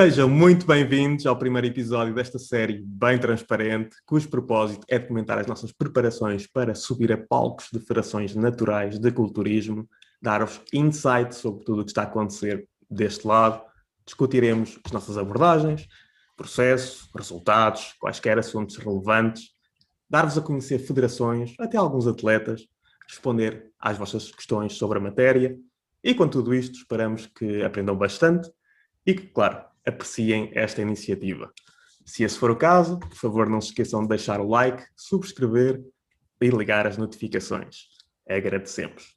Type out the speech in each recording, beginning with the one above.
Sejam muito bem-vindos ao primeiro episódio desta série bem transparente, cujo propósito é documentar as nossas preparações para subir a palcos de federações naturais de culturismo, dar-vos insights sobre tudo o que está a acontecer deste lado, discutiremos as nossas abordagens, processo, resultados, quaisquer assuntos relevantes, dar-vos a conhecer federações, até alguns atletas, responder às vossas questões sobre a matéria. E com tudo isto esperamos que aprendam bastante e que, claro, apreciem esta iniciativa. Se esse for o caso, por favor não se esqueçam de deixar o like, subscrever e ligar as notificações. Agradecemos.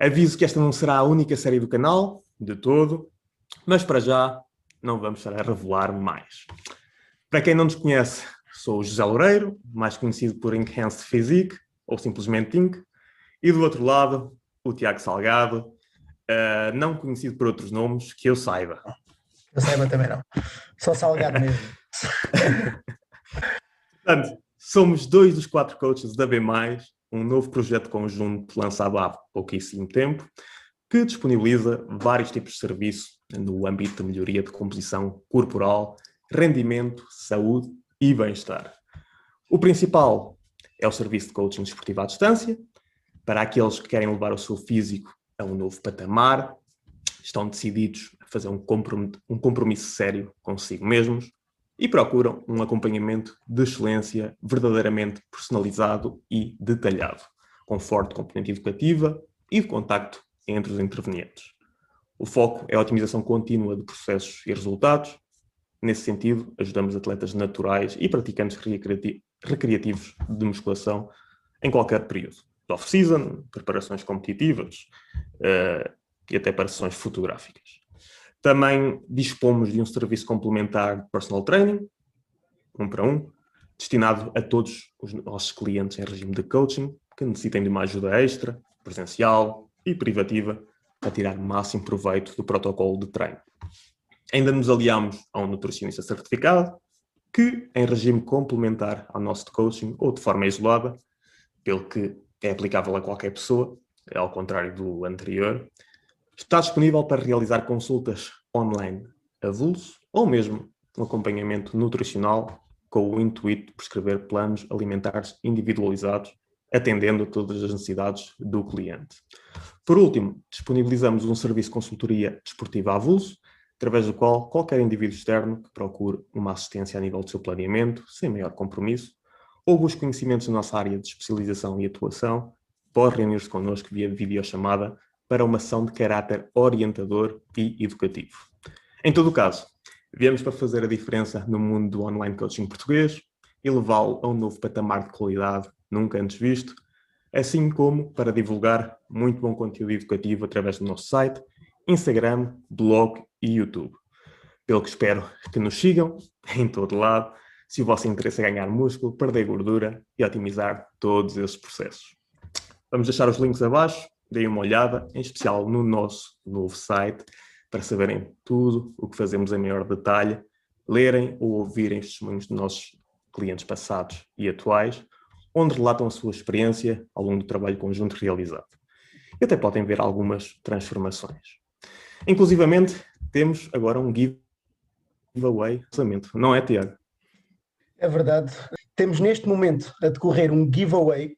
Aviso que esta não será a única série do canal, de todo, mas para já não vamos estar a revelar mais. Para quem não nos conhece, sou o José Loureiro, mais conhecido por Enhanced Physique, ou simplesmente Inc. E do outro lado, o Tiago Salgado, uh, não conhecido por outros nomes, que eu saiba. Eu saiba também não. Só Salgado mesmo. Portanto, somos dois dos quatro coaches da B+, um novo projeto conjunto lançado há pouquíssimo tempo, que disponibiliza vários tipos de serviço no âmbito de melhoria de composição corporal, rendimento, saúde e bem-estar. O principal é o serviço de coaching desportivo à distância, para aqueles que querem levar o seu físico a um novo patamar, estão decididos fazer um compromisso, um compromisso sério consigo mesmos e procuram um acompanhamento de excelência verdadeiramente personalizado e detalhado, com forte componente educativa e de contacto entre os intervenientes. O foco é a otimização contínua de processos e resultados. Nesse sentido, ajudamos atletas naturais e praticantes recreativos de musculação em qualquer período. Off-season, preparações competitivas uh, e até para sessões fotográficas. Também dispomos de um serviço complementar de personal training, um para um, destinado a todos os nossos clientes em regime de coaching que necessitem de uma ajuda extra, presencial, e privativa para tirar máximo proveito do protocolo de treino. Ainda nos aliamos a um nutricionista certificado, que, em regime complementar ao nosso de coaching ou de forma isolada, pelo que é aplicável a qualquer pessoa, ao contrário do anterior, está disponível para realizar consultas online avulso ou mesmo um acompanhamento nutricional com o intuito de prescrever planos alimentares individualizados atendendo a todas as necessidades do cliente. Por último, disponibilizamos um serviço de consultoria desportiva avulso, através do qual qualquer indivíduo externo que procure uma assistência a nível do seu planeamento, sem maior compromisso, ou busque conhecimentos na nossa área de especialização e atuação, pode reunir-se connosco via videochamada para uma ação de caráter orientador e educativo. Em todo o caso, viemos para fazer a diferença no mundo do online coaching português e levá-lo a um novo patamar de qualidade nunca antes visto, assim como para divulgar muito bom conteúdo educativo através do nosso site, Instagram, blog e YouTube. Pelo que espero que nos sigam em todo lado, se o vosso interesse é ganhar músculo, perder gordura e otimizar todos esses processos. Vamos deixar os links abaixo, deem uma olhada, em especial no nosso novo site, para saberem tudo o que fazemos em maior detalhe, lerem ou ouvirem os testemunhos dos nossos clientes passados e atuais, onde relatam a sua experiência ao longo do trabalho conjunto realizado. E até podem ver algumas transformações. Inclusivamente, temos agora um giveaway lançamento, não é, Tiago? É verdade. Temos neste momento a decorrer um giveaway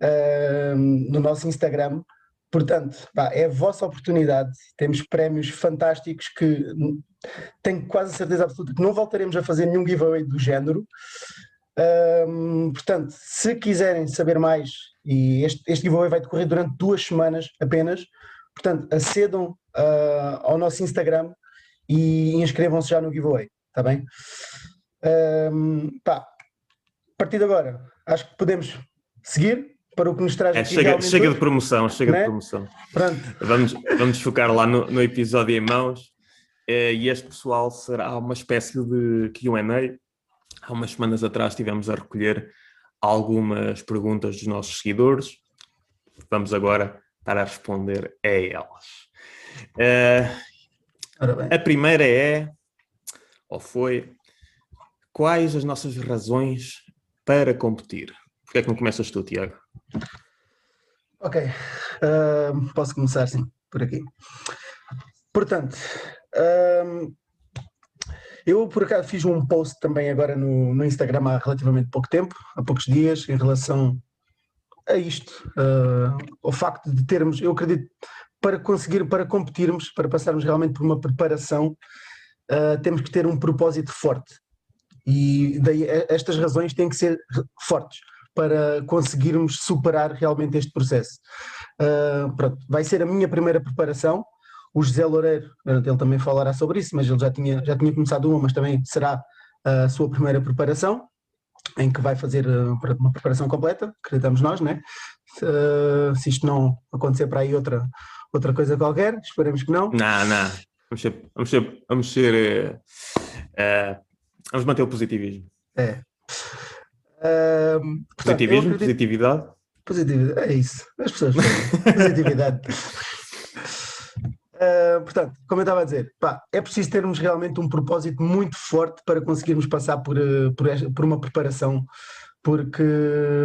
uh, no nosso Instagram. Portanto, pá, é a vossa oportunidade. Temos prémios fantásticos que tenho quase certeza absoluta que não voltaremos a fazer nenhum giveaway do género. Portanto, se quiserem saber mais, e este, este giveaway vai decorrer durante duas semanas apenas, portanto, acedam uh, ao nosso Instagram e inscrevam-se já no giveaway, está bem? Um, pá, a partir de agora, acho que podemos seguir para o que nos traz é, chega, chega de promoção, chega de né? promoção. Pronto. Vamos, vamos focar lá no, no episódio em mãos. Eh, e este pessoal será uma espécie de QA há umas semanas atrás estivemos a recolher algumas perguntas dos nossos seguidores. Vamos agora estar a responder a elas. Uh, a primeira é, ou foi, quais as nossas razões para competir? Porquê é que começas tu, Tiago? Ok, uh, posso começar sim, por aqui. Portanto, uh, Eu, por acaso, fiz um post também agora no, no Instagram há relativamente pouco tempo, há poucos dias, em relação a isto, uh, ao facto de termos, eu acredito, para conseguir, para competirmos, para passarmos realmente por uma preparação, uh, temos que ter um propósito forte. E daí estas razões têm que ser fortes para conseguirmos superar realmente este processo. Uh, pronto, vai ser a minha primeira preparação. O José Loureiro, ele também falará sobre isso, mas ele já tinha, já tinha começado uma, mas também será a sua primeira preparação, em que vai fazer ah, uma preparação completa, acreditamos nós, né? Uh, se isto não acontecer para aí outra, outra coisa qualquer, esperemos que não. Não, não. Vamos ser, vamos ser, vamos, ser, uh, vamos manter o positivismo. É. Portanto, Positivismo, acredito... positividade. Positividade, é isso. As pessoas positividade. Uh, portanto, como eu estava a dizer, pá, é preciso termos realmente um propósito muito forte para conseguirmos passar por, por, por uma preparação, porque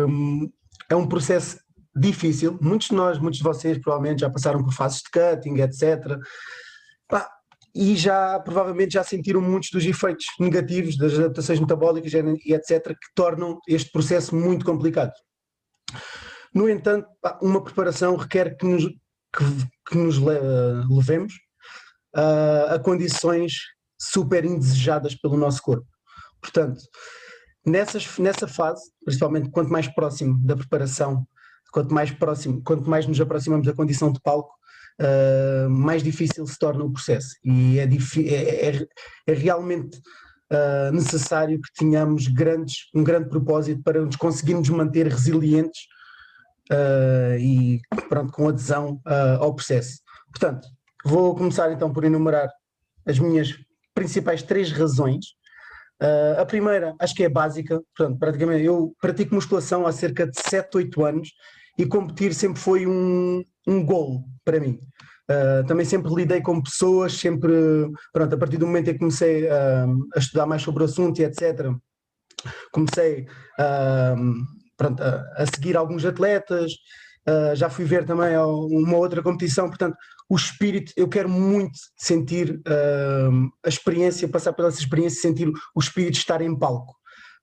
um, é um processo difícil. Muitos de nós, muitos de vocês, provavelmente já passaram por fases de cutting, etc. Pá, e já provavelmente já sentiram muitos dos efeitos negativos das adaptações metabólicas e etc. que tornam este processo muito complicado. No entanto, uma preparação requer que nos, que, que nos levemos uh, a condições super indesejadas pelo nosso corpo. Portanto, nessas, nessa fase, principalmente quanto mais próximo da preparação quanto mais próximo, quanto mais nos aproximamos da condição de palco, uh, mais difícil se torna o processo. E é, é, é, é realmente uh, necessário que tenhamos grandes, um grande propósito para nos conseguirmos manter resilientes uh, e pronto, com adesão ao processo. Portanto, vou começar então por enumerar as minhas principais três razões Uh, a primeira, acho que é básica, portanto, praticamente eu pratico musculação há cerca de 7, 8 anos e competir sempre foi um, um golo para mim. Uh, também sempre lidei com pessoas, sempre, pronto, a partir do momento em que comecei uh, a estudar mais sobre o assunto e etc., comecei uh, pronto, a, a, seguir alguns atletas, já fui ver também uma outra competição, portanto, o espírito, eu quero muito sentir a experiência, passar pela essa experiência, sentir o espírito estar em palco.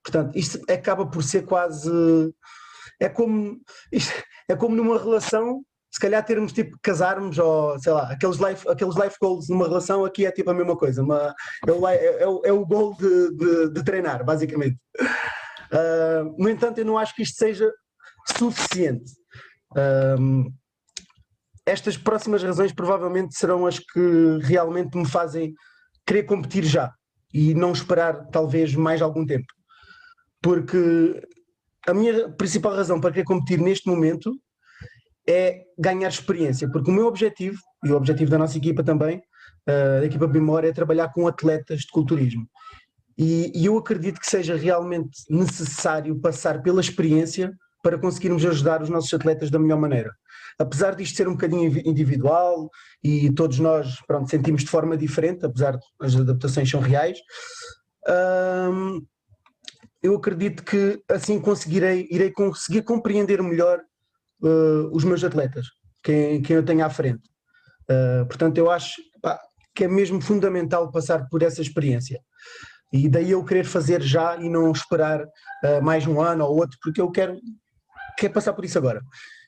Portanto, isto acaba por ser quase é como, é como numa relação, se calhar termos tipo casarmos ou sei lá, aqueles life, aqueles life goals numa relação aqui é tipo a mesma coisa, uma, é, o, é, é, o goal de, de, de treinar, basicamente. Uh, no entanto, eu não acho que isto seja suficiente. Uh, estas próximas razões provavelmente serão as que realmente me fazem querer competir já e não esperar talvez mais algum tempo. Porque a minha principal razão para querer competir neste momento é ganhar experiência, porque o meu objetivo, e o objetivo da nossa equipa também, uh, da equipa Bimor, é trabalhar com atletas de culturismo. E, e, eu acredito que seja realmente necessário passar pela experiência para conseguirmos ajudar os nossos atletas da melhor maneira. Apesar disto ser um bocadinho individual e todos nós pronto, sentimos de forma diferente, apesar de as adaptações são reais, uh, eu acredito que assim conseguirei, irei conseguir compreender melhor uh, os meus atletas, quem, quem eu tenho à frente. Uh, portanto, eu acho pá, que é mesmo fundamental passar por essa experiência. E daí eu querer fazer já e não esperar uh, mais um ano ou outro, porque eu quero, quero passar por isso agora.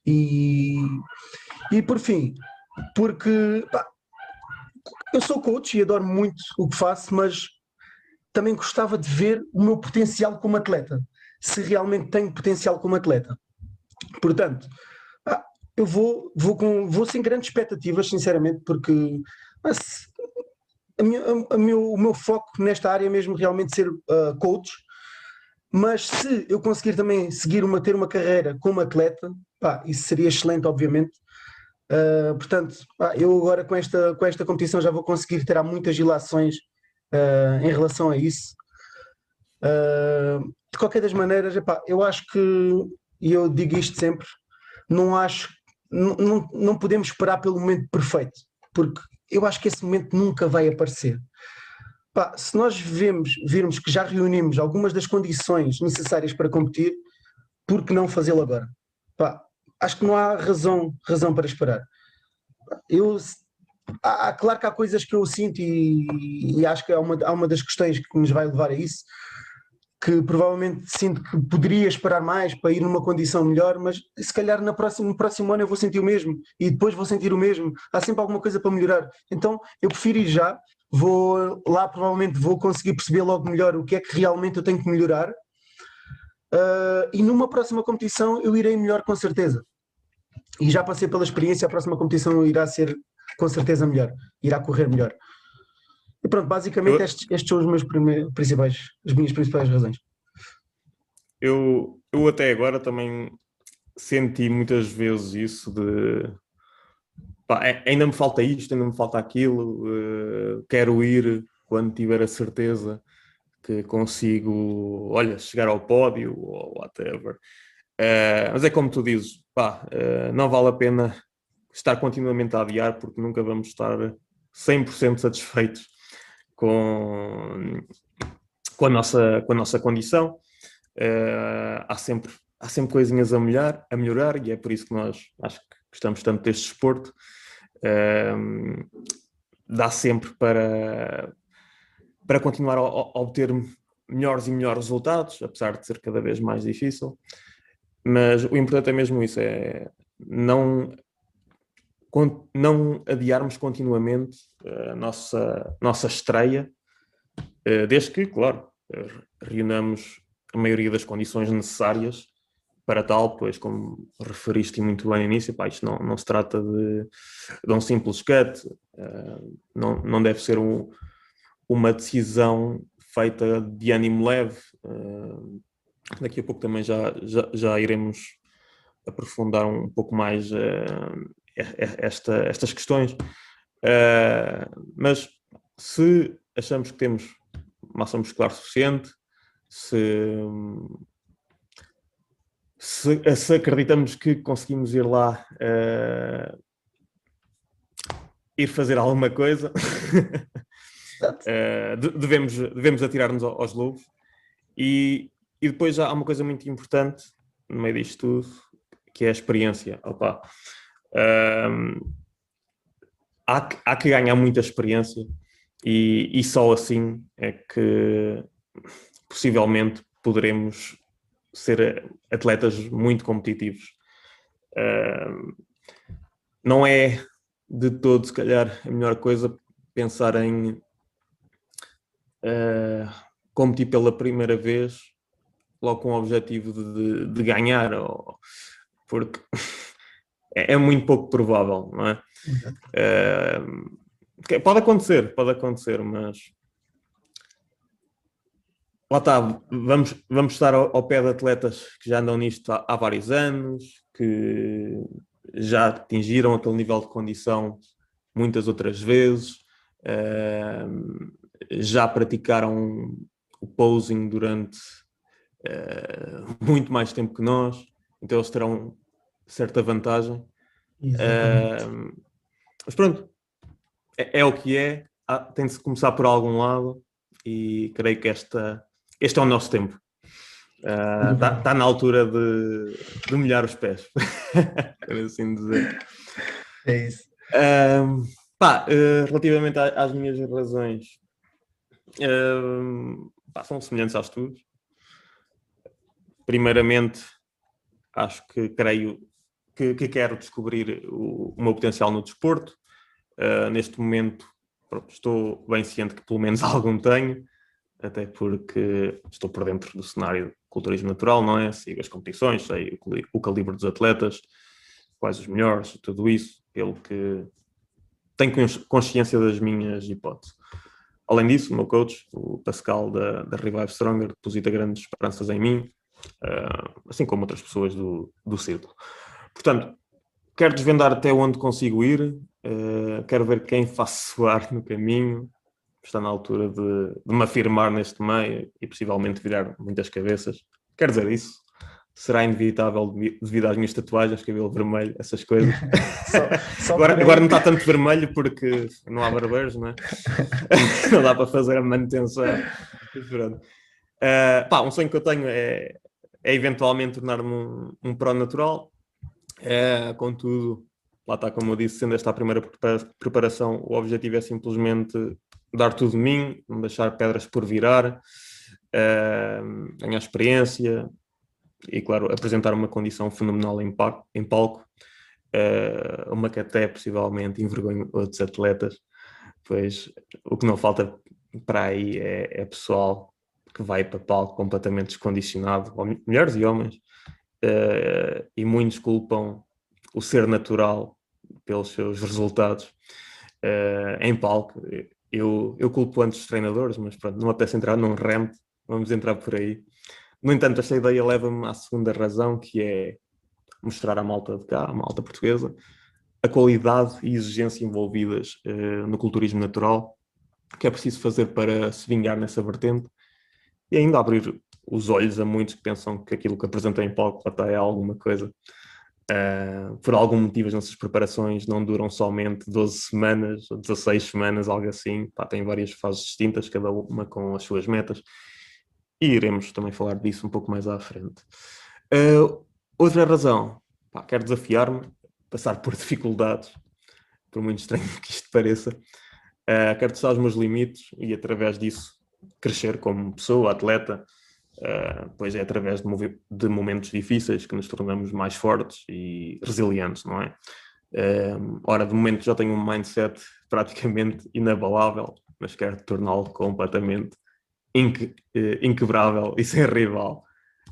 E, e por fim, porque pá, eu sou coach e adoro muito o que faço, mas também gostava de ver o meu potencial como atleta, se realmente tenho potencial como atleta. Portanto, eu vou, vou, com, vou sem grandes expectativas, sinceramente, porque mas, a minha, a, a meu, o meu foco nesta área é mesmo realmente ser uh, coach, mas se eu conseguir também seguir uma, ter uma carreira como atleta, pá, isso seria excelente, obviamente. Uh, portanto, pá, eu agora com esta, com esta competição já vou conseguir ter muitas ilações uh, em relação a isso. De qualquer das maneiras, epá, eu acho que, e eu digo isto sempre, não acho, não, não, podemos esperar pelo momento perfeito, porque eu acho que esse momento nunca vai aparecer. se nós vemos, virmos que já reunimos algumas das condições necessárias para competir, por que não fazê-lo agora? acho que não há razão, razão para esperar. Eu há, claro que há coisas que eu sinto e, e acho que há uma, há uma das questões que nos vai levar a isso, que provavelmente sinto que poderia esperar mais para ir numa condição melhor, mas se calhar na próxima, no próximo ano eu vou sentir o mesmo e depois vou sentir o mesmo. Há sempre alguma coisa para melhorar. Então eu prefiro ir já, vou lá provavelmente vou conseguir perceber logo melhor o que é que realmente eu tenho que melhorar. Uh, e numa próxima competição eu irei melhor com certeza. E já passei pela experiência, a próxima competição irá ser com certeza melhor, irá correr melhor. E pronto, basicamente eu, estes, estes, são os meus principais, as minhas principais razões. Eu, eu até agora também senti muitas vezes isso de pá, ainda me falta isto, ainda me falta aquilo, uh, quero ir quando tiver a certeza que consigo, olha, chegar ao pódio ou whatever. Uh, mas é como tu dizes, pá, uh, não vale a pena estar continuamente a adiar porque nunca vamos estar 100% satisfeitos com, com, a, nossa, com a nossa condição. Uh, há, sempre, há sempre coisinhas a melhorar, a melhorar e é por isso que nós acho que gostamos tanto deste desporto. Uh, dá sempre para, para continuar a, a, obter melhores e melhores resultados, apesar de ser cada vez mais difícil. Mas o importante é mesmo isso, é não não adiarmos continuamente a nossa, nossa estreia, eh, desde que, claro, reunamos a maioria das condições necessárias para tal, pois como referiste muito bem no início, pá, isto não, não se trata de, de um simples cut, eh, não, não deve ser um, uma decisão feita de ânimo leve. Eh, daqui a pouco também já, já, já iremos aprofundar um pouco mais esta, estas questões. Uh, mas se achamos que temos massa muscular suficiente, se, se, se acreditamos que conseguimos ir lá uh, ir fazer alguma coisa, uh, devemos, devemos atirar-nos aos lobos. E, e depois há uma coisa muito importante no meio disto tudo, que é a experiência. Opa, um, há, há que ganhar muita experiência e, e só assim é que possivelmente poderemos ser atletas muito competitivos. Uh, não é de todo, se calhar, a melhor coisa pensar em uh, competir pela primeira vez logo com o objetivo de, de ganhar, ou, porque é, é muito pouco provável, não é? Uh, pode acontecer, pode acontecer, mas lá está, vamos, vamos estar ao, ao, pé de atletas que já andam nisto há, há, vários anos, que já atingiram aquele nível de condição muitas outras vezes, uh, já praticaram o posing durante uh, muito mais tempo que nós, então eles terão certa vantagem. Uh, mas pronto, é, é, o que é, ah, tem de se começar por algum lado e creio que esta, este é o nosso tempo. Está uh, tá na altura de, de molhar os pés, por assim dizer. É isso. Uh, pá, uh, relativamente às minhas razões, pá, são semelhantes aos estudos. Primeiramente, acho que creio que, que quero descobrir o, o, meu potencial no desporto. Uh, neste momento pronto, estou bem ciente que pelo menos algum tenho, até porque estou por dentro do cenário de culturismo natural, não é? Sigo as competições, sei o, o calibre dos atletas, quais os melhores, tudo isso, pelo que tenho consciência das minhas hipóteses. Além disso, o meu coach, o Pascal da, da Revive Stronger, deposita grandes esperanças em mim, uh, assim como outras pessoas do, do círculo. Portanto, quero desvendar até onde consigo ir, uh, quero ver quem faço soar no caminho, está na altura de, de, me afirmar neste meio e possivelmente virar muitas cabeças. Quero dizer isso. Será inevitável devido às minhas tatuagens, cabelo vermelho, essas coisas. só, só agora, agora não está tanto vermelho porque não há barbeiros, não é? não dá para fazer a manutenção. Uh, pá, um sonho que eu tenho é, é eventualmente tornar-me um, um pró natural. É, contudo, lá está, como eu disse, sendo esta a primeira preparação, o objetivo é simplesmente dar tudo de mim, não deixar pedras por virar, uh, ganhar experiência e, claro, apresentar uma condição fenomenal em, palco, em palco uh, uma que até possivelmente envergonha outros atletas, pois o que não falta para aí é, é pessoal que vai para palco completamente descondicionado, mulheres e homens, uh, e muitos culpam o ser natural pelos seus resultados uh, em palco. Eu, eu culpo antes os treinadores, mas pronto, não apetece entrar num rant, vamos entrar por aí. No entanto, esta ideia leva-me à segunda razão, que é mostrar à malta de cá, à malta portuguesa, a qualidade e exigência envolvidas uh, no culturismo natural, que é preciso fazer para se vingar nessa vertente e ainda abrir os olhos a muitos que pensam que aquilo que apresentei em palco até é alguma coisa. Uh, por algum motivo as nossas preparações não duram somente 12 semanas ou 16 semanas, algo assim. Pá, tem várias fases distintas, cada uma com as suas metas. E iremos também falar disso um pouco mais à frente. Uh, outra razão, pá, quero desafiar-me, passar por dificuldades, por muito estranho que isto pareça. Uh, quero testar os meus limites e através disso crescer como pessoa, atleta, uh, pois é através de, de, momentos difíceis que nos tornamos mais fortes e resilientes, não é? Uh, ora, de momento já tenho um mindset praticamente inabalável, mas quero torná-lo completamente inque, uh, inquebrável e sem rival.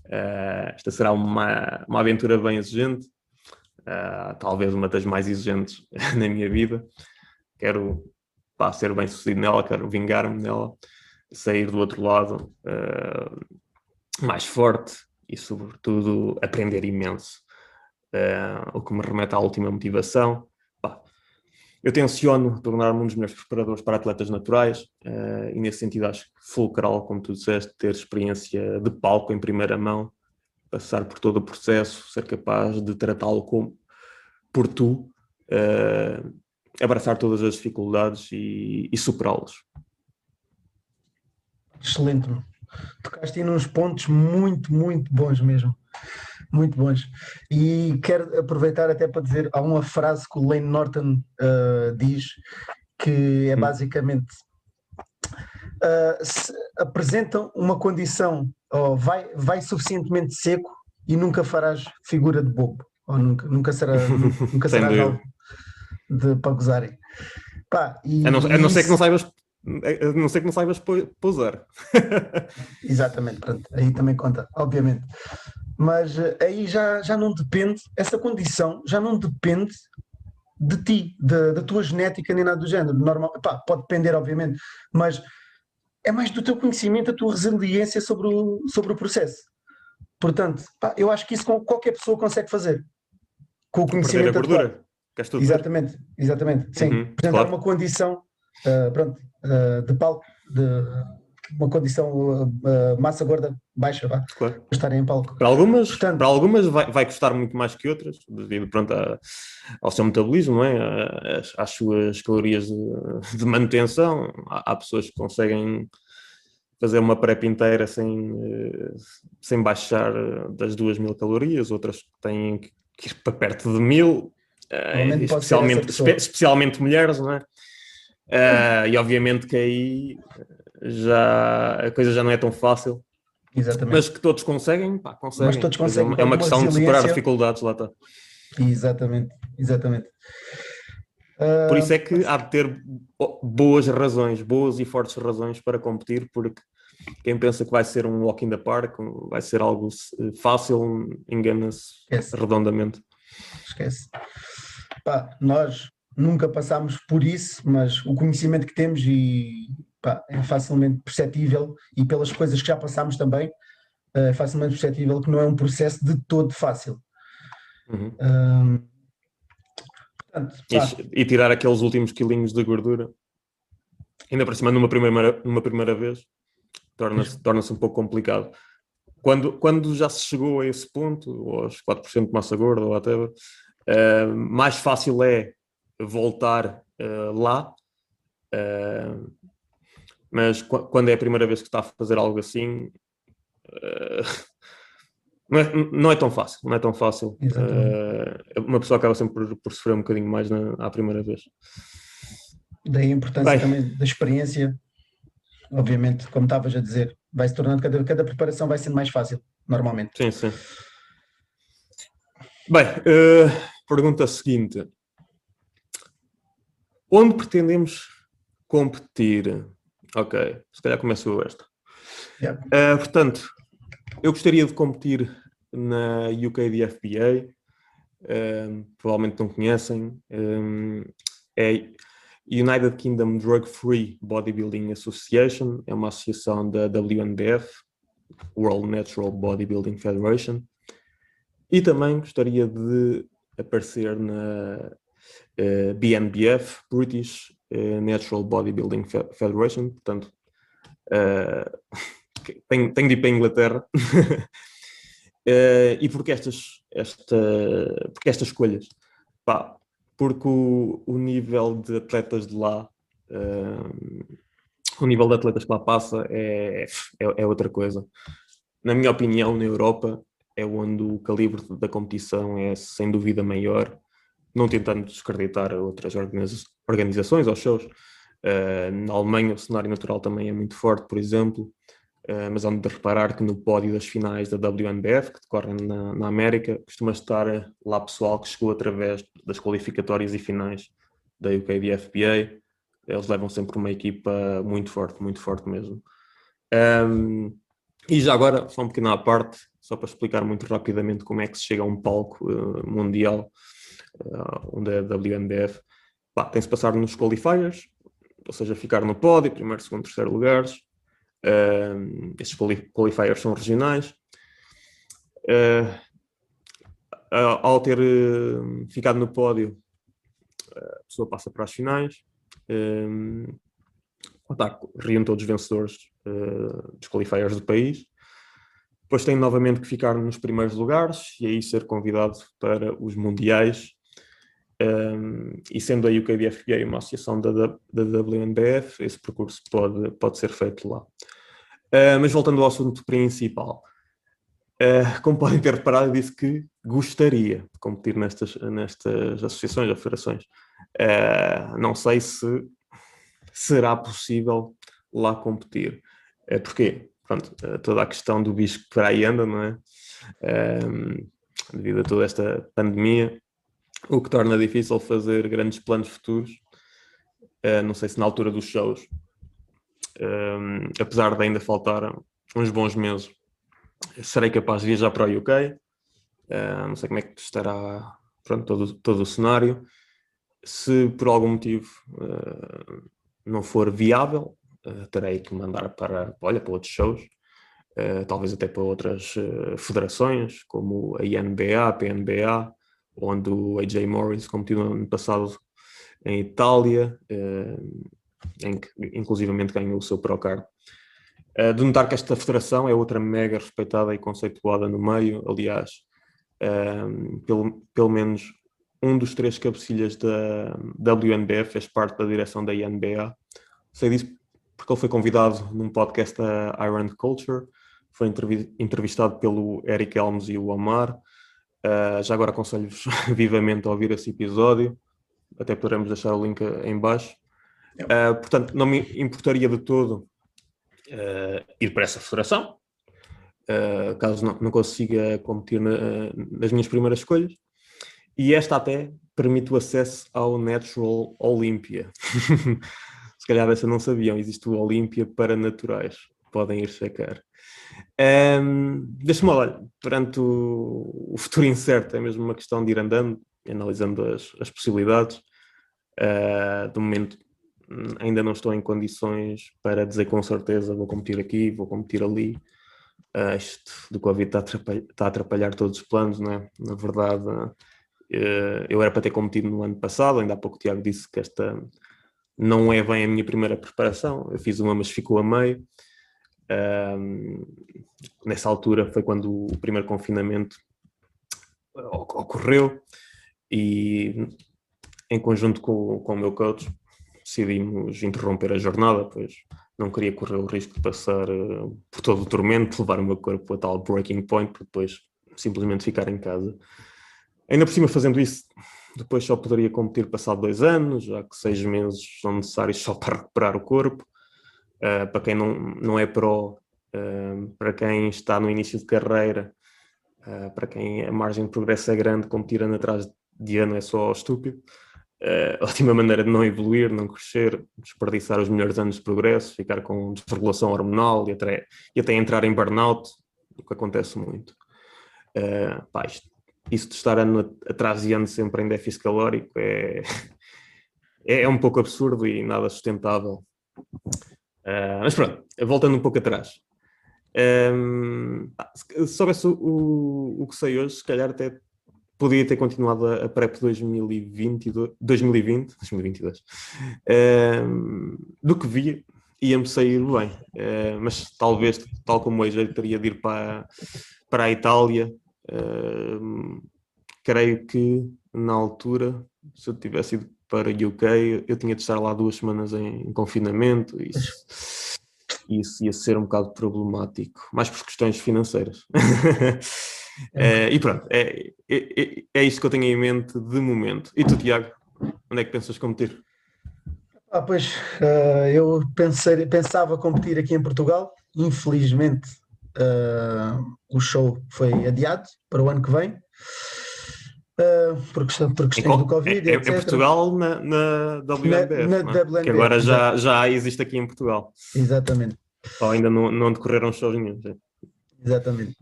Uh, esta será uma, uma aventura bem exigente, talvez uma das mais exigentes na minha vida. Quero pá, ser bem sucedido nela, quero vingar-me nela sair do outro lado mais forte e, sobretudo, aprender imenso. Uh, o que me remete à última motivação. Bah, eu tenciono tornar-me um dos melhores preparadores para atletas naturais uh, e, nesse sentido, acho fulcral, como tu disseste, ter experiência de palco em primeira mão, passar por todo o processo, ser capaz de tratá-lo como por tu, abraçar todas as dificuldades e, e superá-las. Excelente. Tocaste aí uns pontos muito, muito bons mesmo. Muito bons. E quero aproveitar até para dizer, há uma frase que o Lane Norton uh, diz que é hum. basicamente uh, apresenta uma condição, ou vai, vai suficientemente seco e nunca farás figura de bobo, ou nunca, nunca será, nunca será algo de, para gozarem. Pá, e, a, não, a não ser que não saibas a não ser que não saibas pousar. Exatamente, pronto, aí também conta, obviamente. Mas eh, aí já, já não depende, essa condição já não depende de ti, de, da tua genética, nem nada do género. Normal, pá, pode depender, obviamente, mas é mais do teu conhecimento, da tua resiliência sobre o, sobre o processo. Portanto, pá, eu acho que isso qualquer pessoa consegue fazer. Com o conhecimento. Perder a gordura. Exatamente, exatamente. Sim, uhum, apresentar claro. uma condição pronto, uh, de palco, de uma condição uh, massa gorda baixa, vá, claro. estarem em palco. Para algumas, Portanto, para algumas vai, vai custar muito mais que outras, devido pronto, a, ao seu metabolismo, é? às, às suas calorias de, de manutenção. Há, há, pessoas que conseguem fazer uma prep inteira sem, sem baixar das duas mil calorias, outras que têm que ir para perto de mil, especialmente, especialmente mulheres, não é? Uh, e obviamente que aí já a coisa já não é tão fácil. Exatamente. Mas que todos conseguem, pá, conseguem. Mas todos conseguem. É uma, é uma questão de superar dificuldades, lá está. Exatamente, exatamente. Uh, Por isso é que há de ter boas razões, boas e fortes razões para competir, porque quem pensa que vai ser um walk in the park, vai ser algo fácil, engana-se redondamente. Esquece. Pá, nós nunca passámos por isso, mas o conhecimento que temos e pá, é facilmente perceptível e pelas coisas que já passámos também é facilmente perceptível que não é um processo de todo fácil. Uhum. Um, portanto, e, e, tirar aqueles últimos quilinhos de gordura, ainda por cima numa primeira, numa primeira vez, torna-se torna um pouco complicado. Quando, quando já se chegou a esse ponto, aos 4% de massa gorda ou até, uh, mais fácil é voltar uh, lá. Uh, mas qu quando é a primeira vez que está a fazer algo assim, uh, não é, não é tão fácil, não é tão fácil. Uma pessoa acaba sempre por, por, sofrer um bocadinho mais na, à primeira vez. Daí a importância Bem. também da experiência, obviamente, como estavas a dizer, vai se tornando, cada, cada preparação vai sendo mais fácil, normalmente. Sim, sim. Bem, uh, pergunta seguinte. Onde pretendemos competir? Ok, se calhar começo esta. Yeah. Uh, portanto, eu gostaria de competir na UKDFBA, um, provavelmente não conhecem, um, é United Kingdom Drug Free Bodybuilding Association, é uma associação da WNBF, World Natural Bodybuilding Federation, e também gostaria de aparecer na eh, BNBF, British uh, Natural Bodybuilding Federation, portanto, uh, tenho, tenho de ir para a Inglaterra. uh, e porque estas, esta, estas escolhas? Pá, porque o, o nível de atletas de lá, uh, o nível de atletas que lá passa é, é, é, outra coisa. Na minha opinião, na Europa é onde o calibre da competição é sem dúvida maior, não tentando desacreditar outras organiza organizações ou shows. Uh, na Alemanha o cenário natural também é muito forte, por exemplo. Uh, mas há de reparar que no pódio das finais da WNBF, que decorrem na, na, América, costuma estar lá pessoal que chegou através das qualificatórias e finais da UKDFBA. Eles levam sempre uma equipa muito forte, muito forte mesmo. Um, e já agora, só um pequeno à parte, só para explicar muito rapidamente como é que se chega a um palco uh, mundial, uh, onde é WNBF. Tem-se passar nos qualifiers, ou seja, ficar no pódio, primeiro, segundo, terceiro lugares, Uh, esses qualifiers são regionais. Uh, ao ter ficado no pódio, a pessoa passa para as finais. Uh, tá, reúne todos os vencedores dos qualifiers do país. Depois tem novamente que ficar nos primeiros lugares e aí ser convidado para os mundiais. Um, e sendo a UKDFBA uma associação da, da, WNBF, esse percurso pode, pode ser feito lá. Uh, mas voltando ao assunto principal, uh, como podem ter reparado, disse que gostaria de competir nestas, nestas associações ou federações. Uh, não sei se será possível lá competir. Uh, porquê? Pronto, toda a questão do bicho que por aí anda, não é? devido a toda esta pandemia, o que torna difícil fazer grandes planos futuros. não sei se na altura dos shows um, apesar de ainda faltar uns bons meses, serei capaz de viajar para o UK. Uh, não sei como é que estará pronto, todo, todo o cenário. Se por algum motivo uh, não for viável, uh, terei que mandar para, olha, para outros shows, talvez até para outras federações, como a INBA, a PNBA, onde o AJ Morris competiu no ano passado em Itália, em que inclusivamente ganhou o seu Procard. Uh, de notar que esta federação é outra mega respeitada e conceituada no meio, aliás, uh, pelo, pelo menos um dos três cabecilhas da WNBF fez parte da direção da INBA. Sei disso porque ele foi convidado num podcast da Iron Culture, foi entrevistado pelo Eric Helms e o Omar. Uh, já agora aconselho-vos vivamente a ouvir esse episódio, até poderemos deixar o link em baixo. Uh, portanto, não me importaria de todo uh, ir para essa federação, caso não, não, consiga competir na, nas minhas primeiras escolhas. E esta até permite o acesso ao Natural Olympia. Se calhar essa não sabiam, existe o Olympia para naturais. Podem ir checar. Um, Deixa-me olhar, perante o, o, futuro incerto, é mesmo uma questão de ir andando, analisando as, as possibilidades. Uh, de momento, ainda não estou em condições para dizer com certeza vou competir aqui, vou competir ali. Uh, isto do Covid está a, atrapalhar, está a atrapalhar todos os planos, não é? Na verdade, uh, eu era para ter competido no ano passado, ainda há pouco o Tiago disse que esta não é bem a minha primeira preparação. Eu fiz uma, mas ficou a meio. Nessa altura foi quando o primeiro confinamento ocorreu e em conjunto com, com o meu coach decidimos interromper a jornada, pois não queria correr o risco de passar uh, por todo o tormento, levar o meu corpo a tal breaking point, para depois simplesmente ficar em casa. Ainda por cima, fazendo isso, depois só poderia competir passado dois anos, já que seis meses são necessários só para recuperar o corpo. Uh, para quem não, não é pró, uh, para quem está no início de carreira, uh, para quem a margem de progresso é grande, competir ano atrás de ano é só estúpido. A última maneira de não evoluir, não crescer, desperdiçar os melhores anos de progresso, ficar com desregulação hormonal e até, e até entrar em burnout, o que acontece muito. Pá, isto, isso de estar ano atrás e ano sempre em déficit calórico é, é, é um pouco absurdo e nada sustentável. Uh, mas pronto, voltando um pouco atrás. Um, se soubesse o, o, que sei hoje, se calhar até podia ter continuado a, a PrEP 2020, 2020 2022, um, do que via, ia-me sair bem. Uh, mas talvez, tal como hoje, eu teria de ir para, para a Itália. Uh, creio que na altura, se eu tivesse ido para UK, eu tinha de estar lá duas semanas em, em confinamento. Isso, isso ia ser um bocado problemático, mais por questões financeiras. É, e pronto, é, é, é isto que eu tenho em mente de momento. E tu, Tiago, onde é que pensas competir? Ah, pois, uh, eu pensei, pensava competir aqui em Portugal, infelizmente uh, o show foi adiado para o ano que vem. Uh, por, questão, por questões do Covid, é, é, Portugal na, na na, na WNBF, que agora já, já existe aqui em Portugal. Exatamente. Ou ainda não, não decorreram shows nenhum. Exatamente.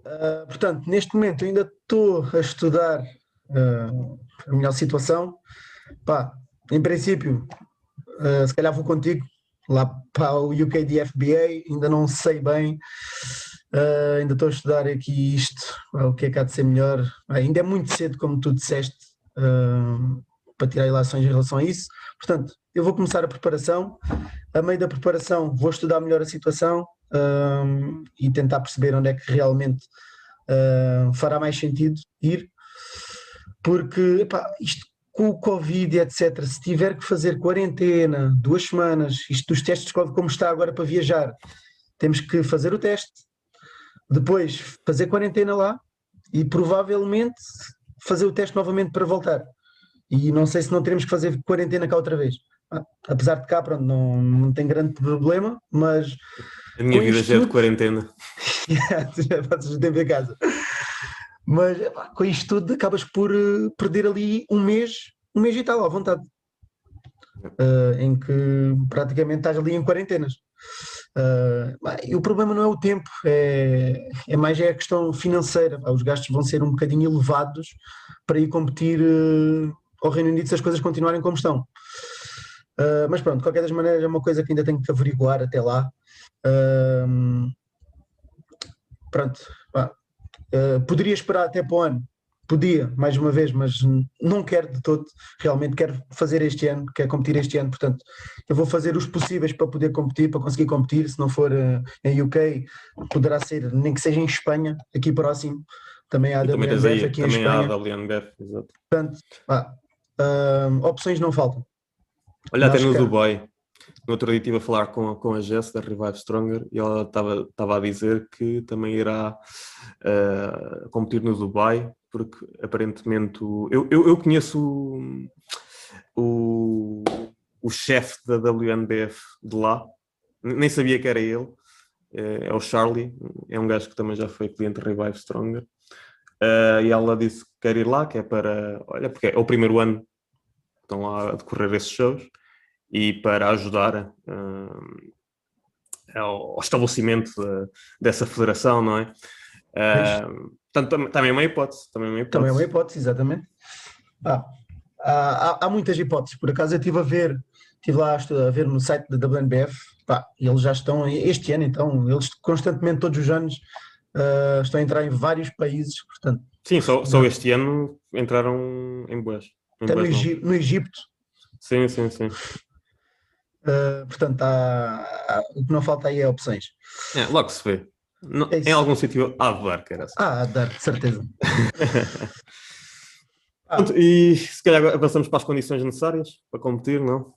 Uh, portanto, neste momento ainda estou a estudar uh, a melhor situação. Pá, em princípio, se calhar vou contigo lá para o UK FBA, ainda não sei bem, ainda estou a estudar aqui isto, o que é que há de ser melhor. ainda é muito cedo, como tu disseste, para tirar ilações em relação a isso. Portanto, eu vou começar a preparação. A meio da preparação, vou estudar melhor a situação, e tentar perceber onde é que realmente uh, fará mais sentido ir, porque epá, isto com o Covid, etc., se tiver que fazer quarentena, duas semanas, isto dos testes, como está agora para viajar, temos que fazer o teste, depois fazer quarentena lá e provavelmente fazer o teste novamente para voltar. E não sei se não teremos que fazer quarentena cá outra vez. Ah, apesar de cá, pronto, não, não tem grande problema, mas a minha vida já é de quarentena. já passas o tempo em casa. Mas com isto tudo acabas por uh, perder ali um mês, um mês e tal, à vontade. Uh, em que praticamente estás ali em quarentenas. Uh, e o problema não é o tempo, é, é mais é a questão financeira. Os gastos vão ser um bocadinho elevados para ir competir ao Reino Unido se as coisas continuarem como estão. Uh, mas pronto, de qualquer das maneiras é uma coisa que ainda tenho que averiguar até lá. Uh, pronto, uh, poderia esperar até para o ano, podia, mais uma vez, mas não quero de todo, realmente quero fazer este ano, quero competir este ano, portanto, eu vou fazer os possíveis para poder competir, para conseguir competir, se não for uh, em UK, poderá ser, nem que seja em Espanha, aqui próximo, também há a WNBF aqui também em Espanha. Há a WNBF, exato. Portanto, uh, opções não faltam. Olha, até no que... Dubai. No outro dia estive a falar com, com a Jess da Revive Stronger e ela estava a dizer que também irá uh, competir no Dubai, porque aparentemente eu, eu, eu, conheço o, o, o chefe da WNBF de lá, nem sabia que era ele, é, é o Charlie, é um gajo que também já foi cliente Revive Stronger. Uh, e ela disse que quer ir lá, que é para. Olha, porque é o primeiro ano estão lá a decorrer esses shows e para ajudar uh, ao estabelecimento de, dessa federação, não é? Uh, portanto, também é uma hipótese. Também é uma hipótese, também é uma hipótese exatamente. Ah, há, há, muitas hipóteses. Por acaso eu estive a ver, estive lá a ver no site da WNBF, pá, eles já estão, este ano então, eles constantemente, todos os anos, uh, estão a entrar em vários países, portanto. Sim, só, só este ano entraram em boas. Até no, Egito, no Egito. Sim, sim, sim. Uh, portanto, há, há, o que não falta aí é opções. É, logo se vê. No, é em algum sítio há de dar, cara. Ah, há de dar, de certeza. ah. E se calhar avançamos para as condições necessárias para competir, não?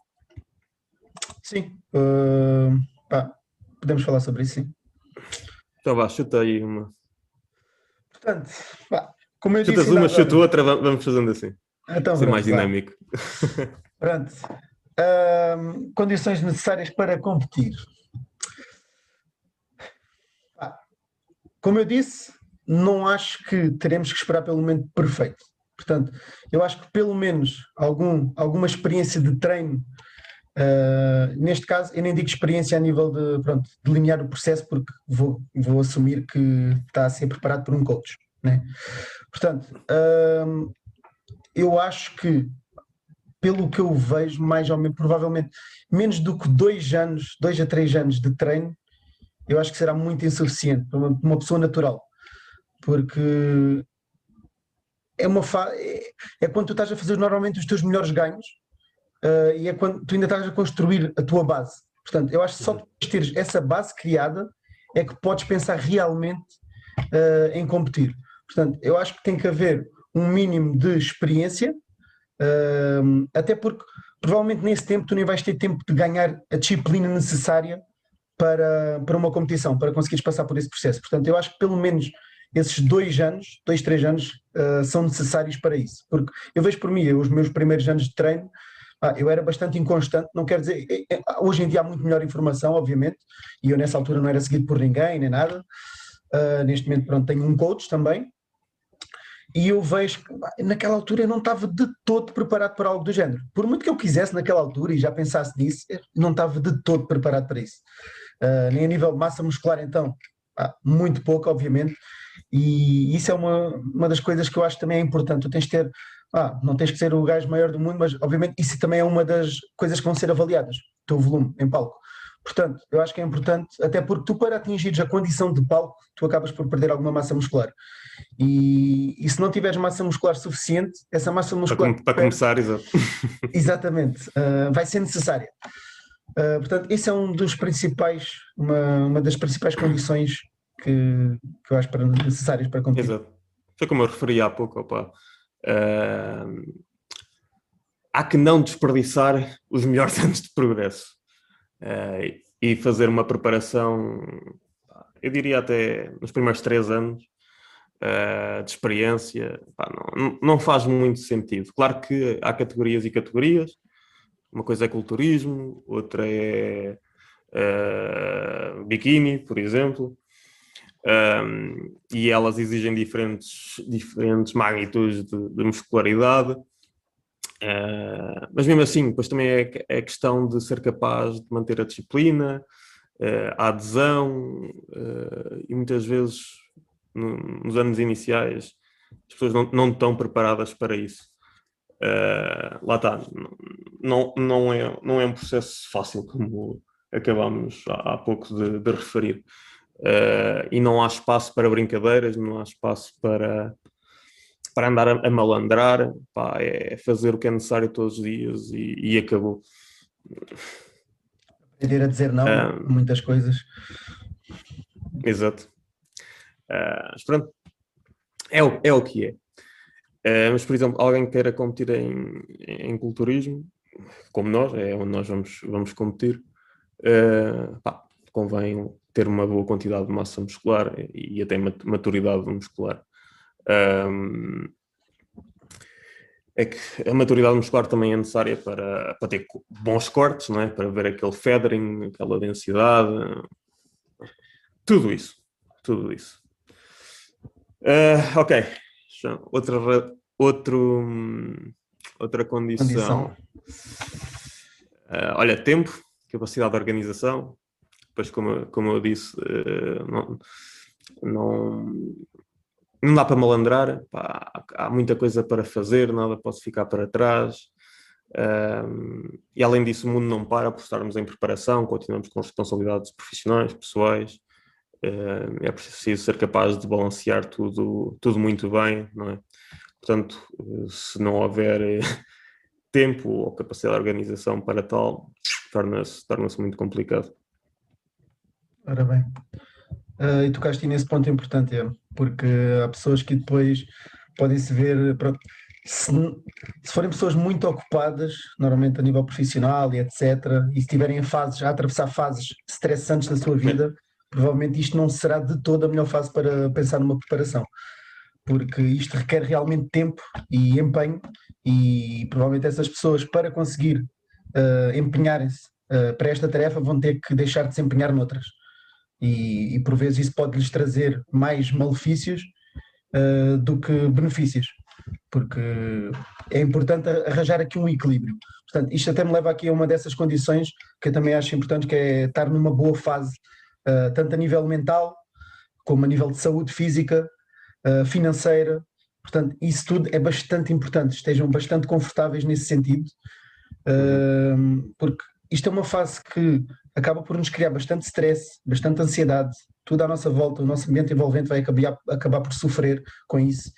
Sim. Uh, pá, podemos falar sobre isso, sim. Então vá, chuta aí uma. Portanto, pá, como eu Chutas disse. uma, chuta outra, vamos fazendo assim. Então, Ser pronto, mais dinâmico. Pronto. Ahm, condições necessárias para competir. Como eu disse, não acho que teremos que esperar pelo momento perfeito. Portanto, eu acho que pelo menos algum, alguma experiência de treino, ah, neste caso, eu nem digo experiência a nível de pronto, delinear o processo, porque vou, vou assumir que está a ser preparado por um coach. Né? Portanto, ahm, eu acho que pelo que eu vejo, mais ou menos, provavelmente menos do que dois anos, dois a três anos de treino, eu acho que será muito insuficiente para uma, uma pessoa natural. Porque é uma fa é, é quando tu estás a fazer normalmente os teus melhores ganhos ah, e é quando tu ainda estás a construir a tua base. Portanto, eu acho que só depois de teres essa base criada é que podes pensar realmente ah, em competir. Portanto, eu acho que tem que haver um mínimo de experiência, um, até porque provavelmente nesse tempo tu nem vais ter tempo de ganhar a disciplina necessária para, para uma competição, para conseguires passar por esse processo. Portanto, eu acho que pelo menos esses dois anos, dois, três anos, uh, são necessários para isso. Porque eu vejo por mim, eu, os meus primeiros anos de treino, ah, eu era bastante inconstante, não quer dizer, eh, eh, hoje em dia há muito melhor informação, obviamente, e eu nessa altura não era seguido por ninguém, nem nada. Uh, neste momento, pronto, tenho um coach também, e eu vejo que naquela altura eu não estava de todo preparado para algo do género. Por muito que eu quisesse naquela altura e já pensasse nisso, não estava de todo preparado para isso. Uh, nem a nível de massa muscular, então, ah, muito pouco, obviamente, e isso é uma, uma das coisas que eu acho também é importante. Tu tens de ter, ah, não tens que ser o gajo maior do mundo, mas obviamente isso também é uma das coisas que vão ser avaliadas, o teu volume em palco. Portanto, eu acho que é importante, até porque tu para atingires a condição de palco, tu acabas por perder alguma massa muscular. E, e se não tiveres massa muscular suficiente, essa massa muscular. Para, para começar, exato. Exatamente, uh, vai ser necessária. Uh, portanto, esse é um dos principais, uma, uma das principais condições que, que eu acho para, necessárias para competir. Exato. Foi como eu referi há pouco, opa. Uh, há que não desperdiçar os melhores anos de progresso. Uh, e fazer uma preparação, eu diria até nos primeiros três anos uh, de experiência, pá, não, não faz muito sentido. Claro que há categorias e categorias, uma coisa é culturismo, outra é uh, biquíni, por exemplo, um, e elas exigem diferentes, diferentes magnitudes de, de muscularidade. Uh, mas mesmo assim, depois também é, é questão de ser capaz de manter a disciplina, uh, a adesão, uh, e muitas vezes no, nos anos iniciais as pessoas não, não estão preparadas para isso. lá está, não, é, não é um processo fácil, como acabámos há, há pouco de, de referir. e não há espaço para brincadeiras, não há espaço para, para andar a, a malandrar, pá, é fazer o que é necessário todos os dias e, e acabou. Aprender a dizer não a muitas coisas. Exato. Uh, mas pronto, é o, é o que é. Uh, mas, por exemplo, alguém queira competir em, em culturismo, como nós, é onde nós vamos, vamos competir, uh, pá, convém ter uma boa quantidade de massa muscular e, até maturidade muscular. Um, é que a maturidade muscular também é necessária para, para ter bons cortes, não é? para ver aquele feathering, aquela densidade, tudo isso, tudo isso. Uh, ok, outra, outro, outra condição. condição. Uh, olha, tempo, capacidade de organização, depois como, como eu disse, uh, não, não, não dá para malandrar, pá, há muita coisa para fazer, nada pode ficar para trás. Um, e além disso, o mundo não para por estarmos em preparação, continuamos com responsabilidades profissionais, pessoais. É preciso ser capaz de balancear tudo, tudo muito bem, não é? Portanto, se não houver tempo ou capacidade de organização para tal, torna-se torna muito complicado. Ora bem, uh, e tocaste nesse ponto importante, é porque há pessoas que depois podem se ver. Pronto, se, se, forem pessoas muito ocupadas, normalmente a nível profissional e etc., e se estiverem fases, a atravessar fases stressantes da sua vida, provavelmente isto não será de toda a melhor fase para pensar numa preparação. Porque isto requer realmente tempo e empenho, e provavelmente essas pessoas, para conseguir uh, empenharem-se uh, para esta tarefa, vão ter que deixar de se empenhar noutras. E, e por vezes isso pode lhes trazer mais malefícios uh, do que benefícios, porque é importante arranjar aqui um equilíbrio. Portanto, isto até me leva aqui a uma dessas condições que eu também acho importante, que é estar numa boa fase, tanto a nível mental, como a nível de saúde física, uh, financeira. Portanto, isso tudo é bastante importante, estejam bastante confortáveis nesse sentido, uh, porque isto é uma fase que acaba por nos criar bastante stress, bastante ansiedade, tudo à nossa volta, o nosso ambiente envolvente vai acabar, acabar por sofrer com isso.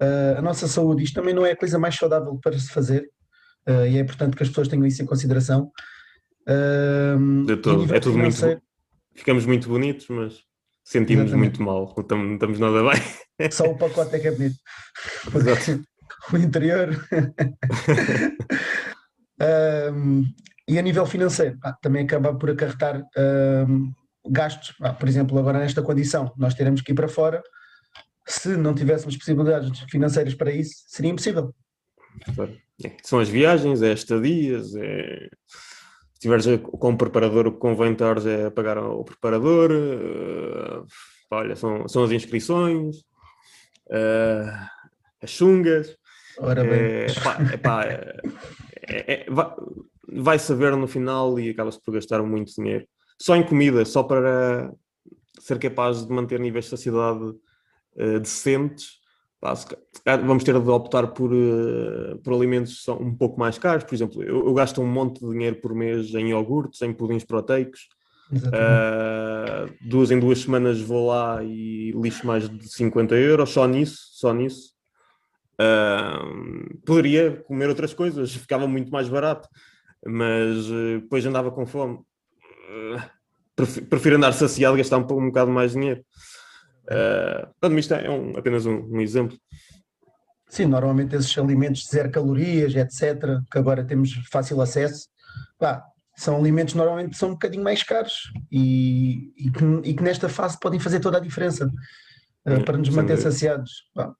Uh, a nossa saúde, isto também não é a coisa mais saudável para se fazer, uh, e é importante que as pessoas tenham isso em consideração. Uh, todo, é tudo muito. Ficamos muito bonitos, mas sentimos muito mal, não não estamos nada bem. Só o pacote é que é bonito. o interior. um, e a nível financeiro, ah, também acaba por acarretar um, gastos. Ah, por exemplo, agora nesta condição, nós teremos que ir para fora. Se não tivéssemos possibilidades financeiras para isso, seria impossível. É, são as viagens, é estadias, é... se tiveres com o preparador, o que convém estar é pagar ao preparador, uh, olha, são, são as inscrições, uh, as chungas. Ora bem. É, pá, é, pá, é, vai, vai saber no final e acaba-se por gastar muito dinheiro. Só em comida, só para ser capaz de manter níveis de saciedade uh, decentes, vamos ter de optar por, uh, por alimentos um pouco mais caros. Por exemplo, eu, eu, gasto um monte de dinheiro por mês em iogurtes, em pudins proteicos. Uh, duas em duas semanas vou lá e lixo mais de 50 euros só nisso, só nisso. Uh, poderia comer outras coisas, ficava muito mais barato, mas uh, depois andava com fome. Uh, prefiro andar saciado e gastar um, um bocado mais dinheiro. Uh, isto é um, apenas um, um, exemplo. Sim, normalmente esses alimentos de zero calorias, etc., que agora temos fácil acesso, pá, são alimentos normalmente são um bocadinho mais caros e, e, que, e que nesta fase podem fazer toda a diferença uh, para nos manter saciados. Pá,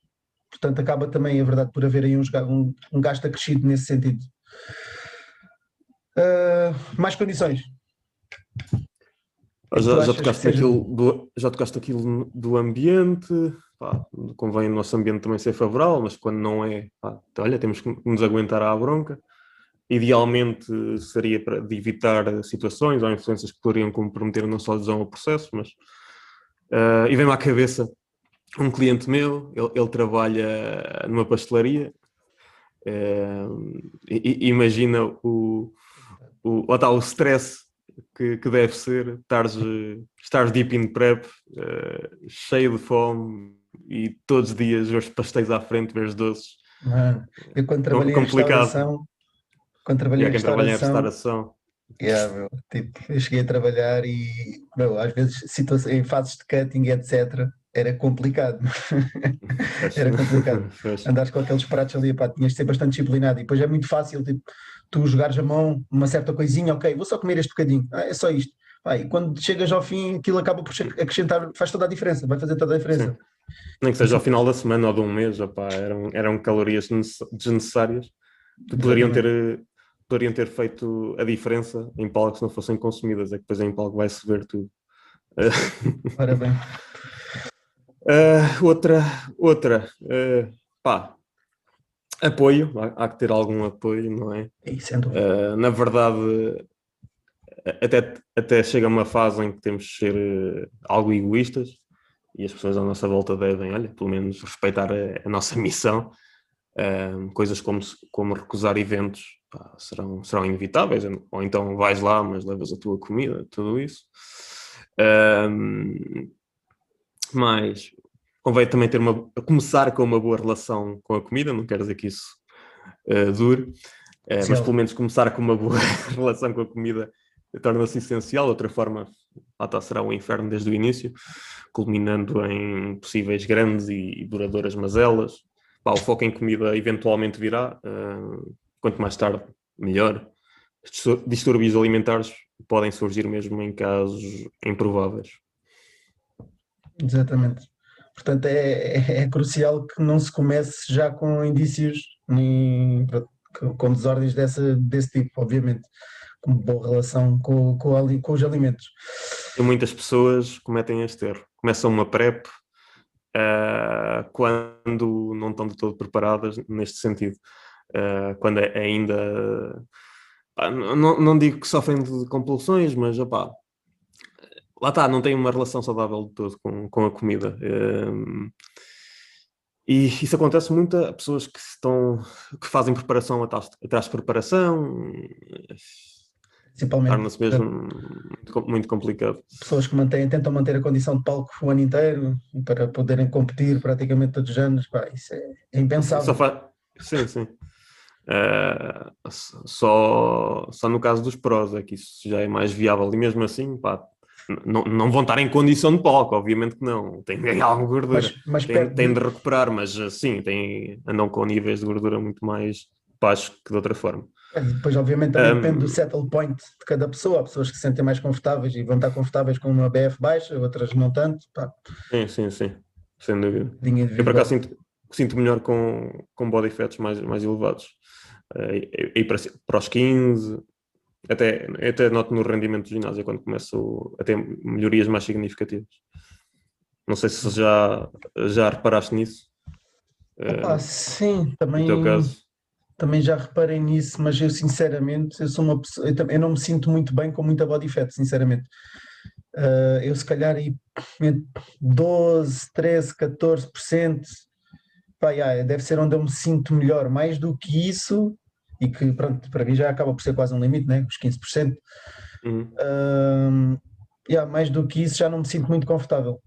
Portanto, acaba também, é verdade, por haver aí um, um gasto acrescido nesse sentido. Uh, mais condições. Já, já, tocaste seja... do, já tocaste aquilo do ambiente, pá, convém o nosso ambiente também ser favorável, mas quando não é, pá, olha, temos que nos aguentar à bronca. Idealmente seria para de evitar situações ou influências que poderiam comprometer não só a adesão ao processo, mas uh, e vem-me à cabeça um cliente meu, ele, ele trabalha numa pastelaria. Uh, imagina o, o, tá, o stress que, que deve ser estares, estar deep in prep, uh, cheio de fome e todos os dias os pastéis à frente, ver os doces. Mano, eu quando trabalhei complicado. em restauração, quando trabalhei, em, restauração, em restauração, yeah, meu, tipo, eu cheguei a trabalhar e meu, às vezes em fases de cutting, etc era complicado. era complicado. Andares com aqueles pratos ali, pá, tinhas de ser bastante disciplinado. E depois é muito fácil, tipo, tu jogares a mão uma certa coisinha, ok, vou só comer este bocadinho, ah, é só isto. Pá, e quando chegas ao fim, aquilo acaba por acrescentar, faz toda a diferença, vai fazer toda a diferença. Sim. Nem que seja ao final da semana ou de um mês, opá, eram, eram calorias desnecessárias que poderiam ter, poderiam ter feito a diferença em palco se não fossem consumidas. É que depois em palco vai-se ver tudo. Ora bem. Uh, outra, outra, uh, pá, apoio, há, há, que ter algum apoio, não é? Uh, na verdade, até, até chega uma fase em que temos de ser algo egoístas e as pessoas à nossa volta devem, olha, pelo menos respeitar a, a nossa missão. coisas como, como recusar eventos pá, serão, serão inevitáveis, ou então vais lá, mas levas a tua comida, tudo isso. Um, mas convém também ter uma, começar com uma boa relação com a comida, não quero dizer que isso uh, dure, uh, mas pelo menos começar com uma boa relação com a comida torna-se essencial, outra forma lá será um inferno desde o início, culminando em possíveis grandes e duradouras mazelas. Bah, o foco em comida eventualmente virá, uh, quanto mais tarde, melhor. Distúrbios alimentares podem surgir mesmo em casos improváveis. Exatamente. Portanto, é, é, é, crucial que não se comece já com indícios nem, com desordens dessa, desse tipo, obviamente, com boa relação com, com, com os alimentos. E muitas pessoas cometem este erro. Começam uma PrEP uh, quando não estão de todo preparadas neste sentido. Uh, quando é ainda. não, não digo que sofrem de compulsões, mas opá, lá está, não tem uma relação saudável de todo com, com a comida. Um, e isso acontece muito a pessoas que estão que fazem preparação atrás, atrás de preparação. Torna-se mesmo muito, muito, complicado. Pessoas que mantêm, tentam manter a condição de palco o ano inteiro para poderem competir praticamente todos os anos. Pá, isso é, é impensável. Sim, sim. Uh, só, só no caso dos prós é que isso já é mais viável e mesmo assim, pá, não, não vão estar em condição de palco, obviamente que não. Tem alguma gordura. Mas, mas tem, tem, de recuperar, mas eh, sim, tem, andam com níveis de gordura muito mais baixos que de outra forma. É, depois, obviamente, também um, depende do settle point de cada pessoa. Há pessoas que se sentem mais confortáveis e vão estar confortáveis com uma BF baixa, outras não tanto. Pá. Sim, sim, sim. Sem dúvida. Eu, por acaso, sinto, sinto melhor com, com body fats mais, mais elevados. Uh, e, para, para os 15, até, até noto no rendimento do ginásio quando começo a ter melhorias mais significativas. Não sei se já, já reparaste nisso. Uh, sim, também, também já reparei nisso, mas eu sinceramente, eu sou uma pessoa, eu, eu não me sinto muito bem com muita body fat, sinceramente. Uh, eu se calhar entre 12, 13, 14%, pá, yeah, deve ser onde eu me sinto melhor. Mais do que isso, e que pronto, para mim já acaba por ser quase um limite, né? os 15%. Uhum. Um, yeah, mais do que isso já não me sinto muito confortável.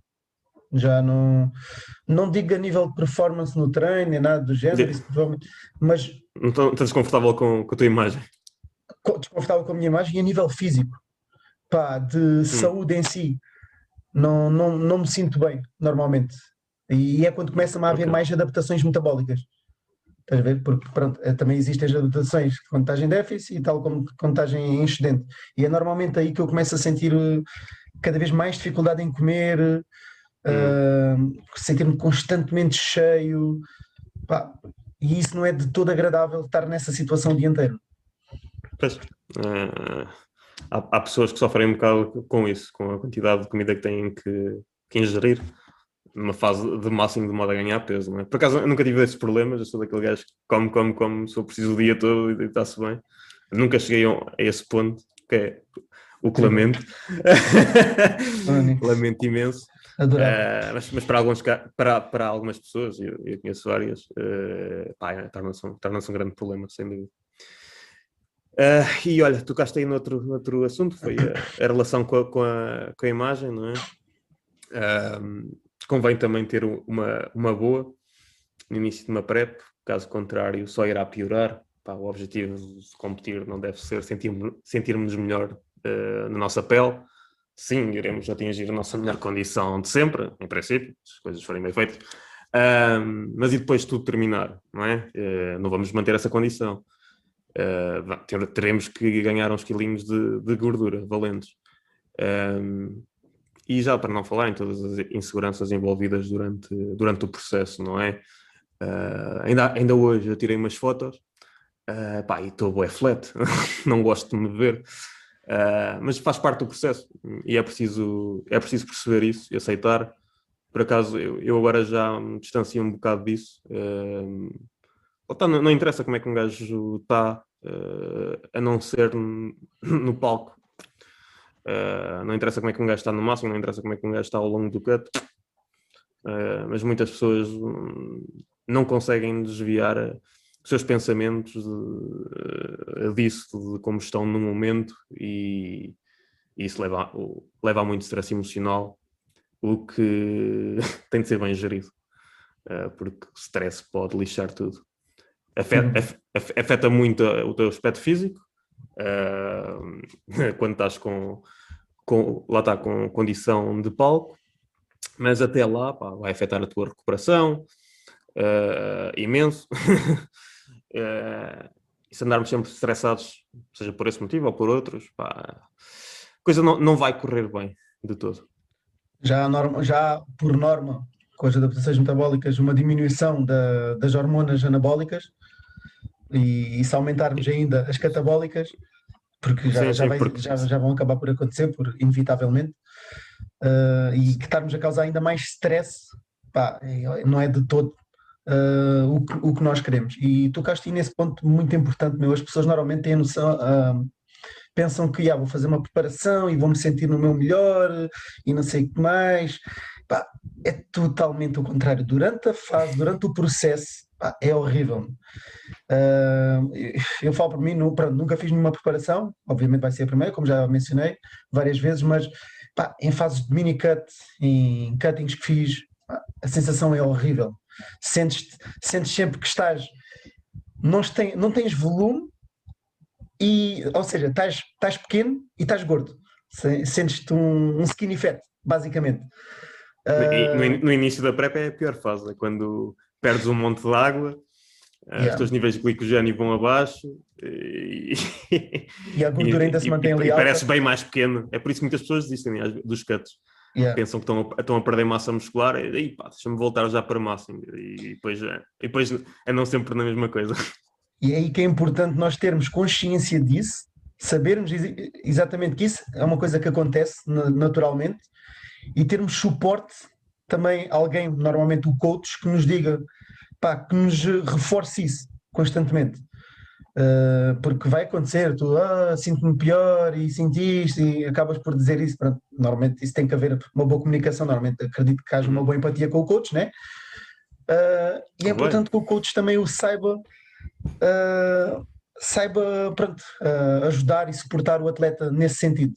Já não, não digo a nível de performance no treino, nem nada do género, isso, mas. Não estás desconfortável com, com a tua imagem? Desconfortável com a minha imagem e a nível físico, pá, de hum. saúde em si, não, não, não me sinto bem, normalmente. E é quando começa a haver okay. mais adaptações metabólicas. Estás a ver? Porque pronto, é, também existem as adaptações de contagem em déficit e tal como contagem em excedente. E é normalmente aí que eu começo a sentir eh, cada vez mais dificuldade em comer, uh, sentir-me constantemente cheio. Pá, e isso não é de todo agradável estar nessa situação o dia inteiro. Pois, uh, há, há, pessoas que sofrem um bocado com isso, com a quantidade de comida que têm que, que ingerir numa fase de máximo de modo a ganhar peso, não é? Por acaso eu nunca tive esses problemas, eu sou daquele gajo que come, come, come, sou preciso o dia todo e está-se bem. nunca cheguei a esse ponto, que é o que lamento. lamento imenso. Uh, mas, mas, para, alguns, para, para algumas pessoas, eu, eu conheço várias, uh, torna-se um, torna um grande problema, sem dúvida. Uh, e olha, tocaste aí noutro, noutro assunto, foi a, a relação com a, com a, com, a, imagem, não é? Convém também ter uma, uma boa no início de uma PrEP, caso contrário, só irá piorar. Pá, o objetivo de competir não deve ser sentir-nos sentir melhor uh, na nossa pele. Sim, iremos atingir a nossa melhor condição de sempre, em princípio, se as coisas forem bem feitas. Uh, mas e depois de tudo terminar, não é? Uh, não vamos manter essa condição. Uh, teremos que ganhar uns quilinhos de, de gordura valentes. E já para não falar em todas as inseguranças envolvidas durante, durante o processo, não é? Uh, ainda, ainda hoje eu tirei umas fotos, uh, pá, e estou bué flat, não gosto de me ver, uh, mas faz parte do processo e é preciso, é preciso perceber isso e aceitar. Por acaso, eu, eu agora já me distancio um bocado disso. Uh, não, não, interessa como é que um gajo está, a não ser no palco Uh, não interessa como é que um gajo está no máximo, não interessa como é que um gajo está ao longo do cut, uh, mas muitas pessoas não conseguem desviar os seus pensamentos de, uh, disso, de como estão no momento, e, e isso leva, leva a muito stress emocional, o que tem de ser bem gerido, porque o stress pode lixar tudo. Afeta, afeta muito o teu aspecto físico, uh, quando estás com, com, lá está, com condição de palco, mas até lá pá, vai afetar a tua recuperação uh, imenso. uh, e se andarmos sempre estressados, seja por esse motivo ou por outros, pá, coisa não, não vai correr bem de todo. Já, norma, já por norma, com as adaptações metabólicas, uma diminuição da, das hormonas anabólicas e, e se aumentarmos ainda as catabólicas, porque já, sim, já, vai, porque... já, já vão acabar por acontecer, por, inevitavelmente, uh, e que estarmos a causar ainda mais stress, pá, não é de todo uh, o, que, o que nós queremos. E tocaste nesse ponto muito importante, meu. As pessoas normalmente têm a noção, uh, pensam que ah, vou fazer uma preparação e vou me sentir no meu melhor e não sei o que mais. Pá, é totalmente o contrário. Durante a fase, durante o processo, é horrível. Uh, eu falo por mim, pronto, nunca fiz nenhuma preparação, obviamente vai ser a primeira, como já mencionei várias vezes, mas pá, em fases de mini cut, em cuttings que fiz, pá, a sensação é horrível. Sentes, sentes sempre que estás, não, tem, não tens volume, e, ou seja, estás, estás pequeno e estás gordo. Sentes-te um, um skinny fat, basicamente. Uh... No, no, início da PrEP é a pior fase, é quando perdes um monte de água, ah, yeah. os teus níveis de glicogênio vão abaixo e, e a gordura ainda se mantém ali. E parece bem mais pequeno. É por isso que muitas pessoas desistem dos cuts. Yeah. Pensam que estão a, estão a perder massa muscular e pá, deixa-me voltar já para máximo. E depois, é, e depois é não sempre na mesma coisa. E é aí que é importante nós termos consciência disso, sabermos exatamente que isso é uma coisa que acontece naturalmente e termos suporte também alguém, normalmente o coach, que nos diga, pá, que nos reforce isso constantemente. Uh, porque vai acontecer, tu ah, sinto-me pior e sentiste e acabas por dizer isso. Pronto, normalmente isso tem que haver uma boa comunicação, normalmente acredito que haja uma boa empatia com o coach, né? Uh, e é importante que o coach também o saiba uh, saiba pronto, ajudar e suportar o atleta nesse sentido.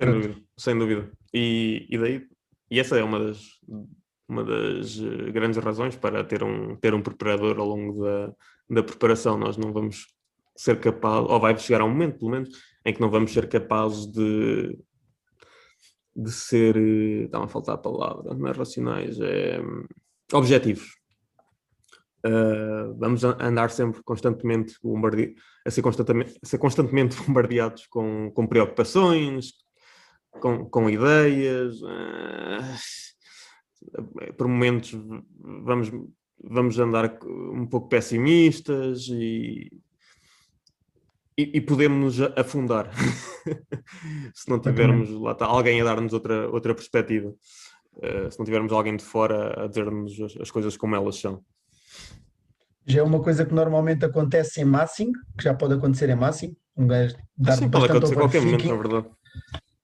Sem dúvida, sem dúvida. E, e daí, e essa é uma das, uma das eh, grandes razões para ter um, ter um preparador ao longo da, da preparação. Nós não vamos ser capazes, ou vai chegar a um momento, pelo menos, em que não vamos ser capazes de, de ser, eh, está a faltar a palavra, não é racionais, é objetivos. Uh, vamos andar sempre constantemente bombardeiados, a ser constantemente, a ser constantemente bombardeados com, com preocupações, com, com ideias. Uh, por momentos vamos, vamos andar um pouco pessimistas e, e, e podemos nos afundar se não tivermos lá está, alguém a dar-nos outra, outra perspectiva. Uh, se não tivermos alguém de fora a dizer-nos as, as coisas como elas são já é uma coisa que normalmente acontece em Massing, que já pode acontecer em Massing, um gajo dar Sim, pode acontecer a qualquer momento, na verdade.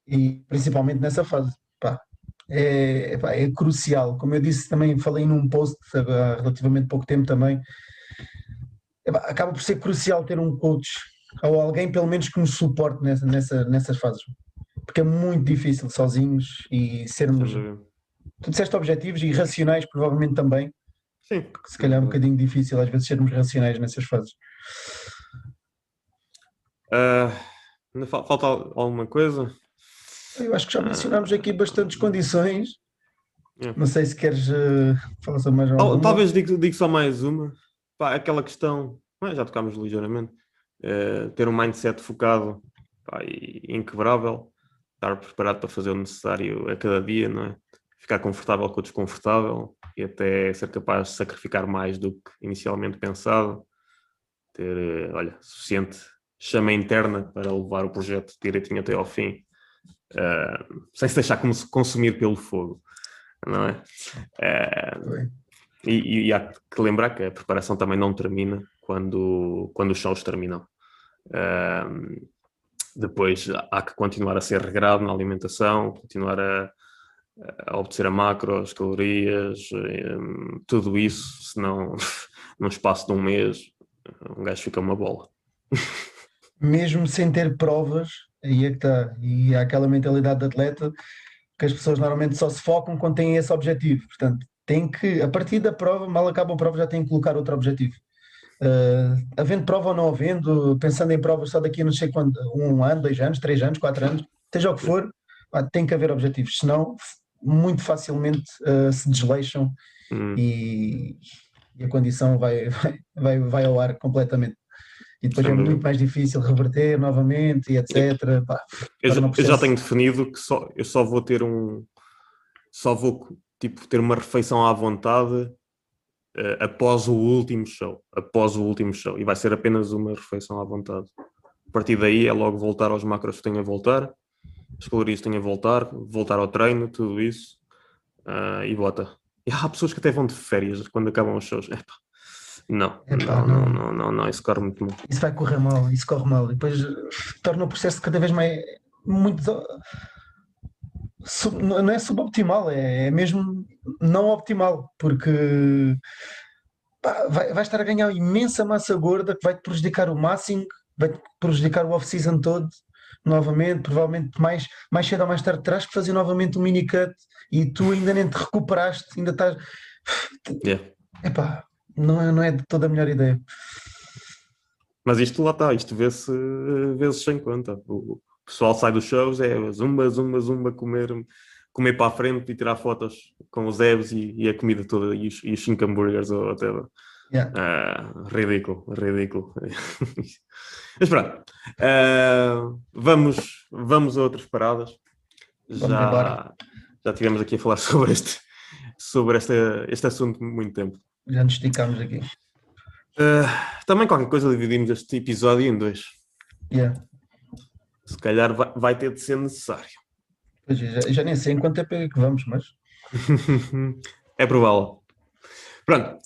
E principalmente nessa fase, pá, é, pá, é crucial. Como eu disse, também falei num post há relativamente pouco tempo também, é, pá, acaba por ser crucial ter um coach ou alguém pelo menos que nos suporte nessa, nessa, nessas fases, porque é muito difícil sozinhos e sermos. Tu disseste objetivos e racionais, provavelmente também Sim. Se calhar é um bocadinho difícil às vezes sermos racionais nessas fases. Uh, falta alguma coisa? Eu acho que já mencionámos aqui bastantes condições. É. Não sei se queres uh, falar só mais alguma. Talvez digo, digo só mais uma. Pá, aquela questão, já tocámos ligeiramente, uh, ter um mindset focado pá, e inquebrável, estar preparado para fazer o necessário a cada dia, não é? Ficar confortável com o desconfortável, e até ser capaz de sacrificar mais do que inicialmente pensado, ter, eh, olha, suficiente chama interna para levar o projeto direitinho até ao fim, uh, sem se deixar consumir pelo fogo, não é? Uh, e, e, há que lembrar que a preparação também não termina quando, quando os shows terminam. Uh, depois há que continuar a ser regrado na alimentação, continuar a, a obedecer a macros, calorias, hum, tudo isso, senão num espaço de um mês um gajo fica uma bola. Mesmo sem ter provas, aí é que está, e há aquela mentalidade de atleta que as pessoas normalmente só se focam quando têm esse objetivo, portanto tem que, a partir da prova, mal acaba a prova já tem que colocar outro objetivo. Uh, havendo prova ou não havendo, pensando em provas só daqui a não sei quando, um ano, dois anos, três anos, quatro anos, seja o que for, tem que haver objetivos, senão muito facilmente uh, se desleixam hum. e, e, a condição vai, vai, vai ao ar completamente. E depois é muito mais difícil reverter novamente e etc. Pá, eu, já, eu, já, tenho definido que só, eu só vou ter um, só vou tipo, ter uma refeição à vontade uh, após o último show. Após o último show. E vai ser apenas uma refeição à vontade. A partir daí é logo voltar aos macros que tenho a voltar, as calorias que tenho a voltar, voltar ao treino, tudo isso. Uh, e bota. E há pessoas que até vão de férias quando acabam os shows. Epa, não, Epá, não, não, não, não, não, isso corre muito mal. Isso vai correr mal, isso corre mal. E depois torna o processo cada vez mais muito sub, não é suboptimal, é, é mesmo não optimal, porque pá, vai, vai estar a ganhar imensa massa gorda que vai te prejudicar o máximo, vai te prejudicar o off-season todo novamente, provavelmente mais, mais cedo ou mais tarde terás que fazer novamente um mini cut e tu ainda nem te recuperaste, ainda estás. Yeah. Epá, não é, não é de toda a melhor ideia. Mas isto lá está, isto vê-se vezes sem conta. O pessoal sai dos shows, é zumba, zumba, zumba, comer, comer para a frente e tirar fotos com os abs e, e a comida toda e os, e os cinco hambúrgueres ou até. Yeah. Uh, ridículo, ridículo. Mas pronto, uh, vamos, vamos a outras paradas. já, já tivemos aqui a falar sobre este, sobre este, este assunto muito tempo. Já nos esticámos aqui. Uh, também qualquer coisa dividimos este episódio em dois. Yeah. Se calhar vai, vai ter de ser necessário. Pois, já, já nem sei em quanto tempo é que vamos, mas. é provável. Pronto.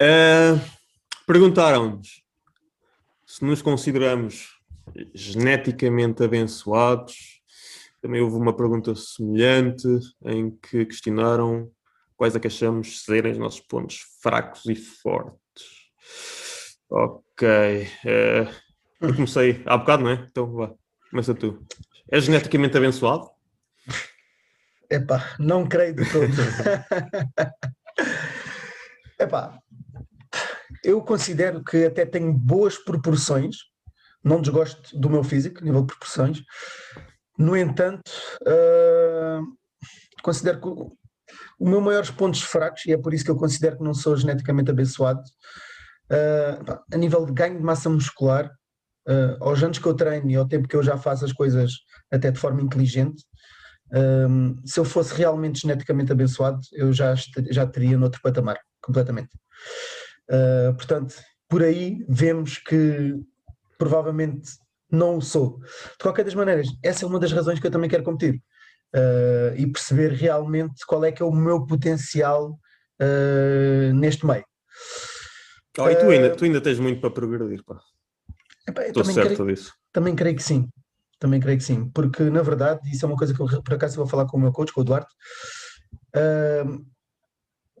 Uh, Perguntaram-nos se nos consideramos geneticamente abençoados. Também houve uma pergunta semelhante em que questionaram quais é que achamos serem os nossos pontos fracos e fortes. Ok. Uh, eu comecei há bocado, não é? Então vá, começa tu. És geneticamente abençoado? Epá, não creio de todo. Epá, eu considero que até tenho boas proporções, não desgosto do meu físico, nível de proporções. No entanto, uh, considero que os meus maiores pontos fracos, e é por isso que eu considero que não sou geneticamente abençoado, uh, a nível de ganho de massa muscular, uh, aos anos que eu treino e ao tempo que eu já faço as coisas até de forma inteligente, um, se eu fosse realmente geneticamente abençoado, eu já, já teria noutro patamar, completamente. Uh, portanto, por aí vemos que provavelmente não o sou. De qualquer das maneiras, essa é uma das razões que eu também quero competir uh, e perceber realmente qual é que é o meu potencial uh, neste meio. Oh, e tu ainda, tu ainda tens muito para progredir, pá. Estou certo creio, disso. Também creio que sim. Também creio que sim. Porque, na verdade, isso é uma coisa que eu, por acaso, vou falar com o meu coach, com o Duarte. Uh,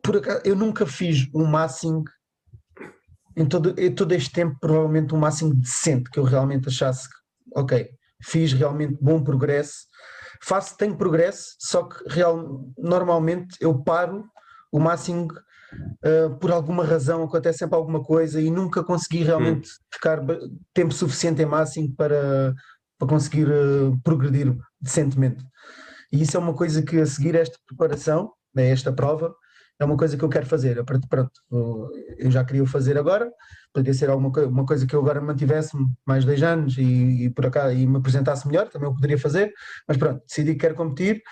por acaso, eu nunca fiz um massing em todo, em todo este tempo, provavelmente um máximo decente, que eu realmente achasse que, ok, fiz realmente bom progresso, faço, tenho progresso, só que real, normalmente eu paro o máximo uh, por alguma razão, acontece sempre alguma coisa e nunca consegui realmente hum. ficar tempo suficiente em máximo para, para conseguir uh, progredir decentemente. E isso é uma coisa que a seguir esta preparação, né, esta prova, é uma coisa que eu quero fazer. Pronto, eu já queria fazer agora, poderia ser alguma coisa, uma coisa que eu agora mantivesse mais dois anos e, e por acá e me apresentasse melhor, também eu poderia fazer, mas pronto, decidi que quero competir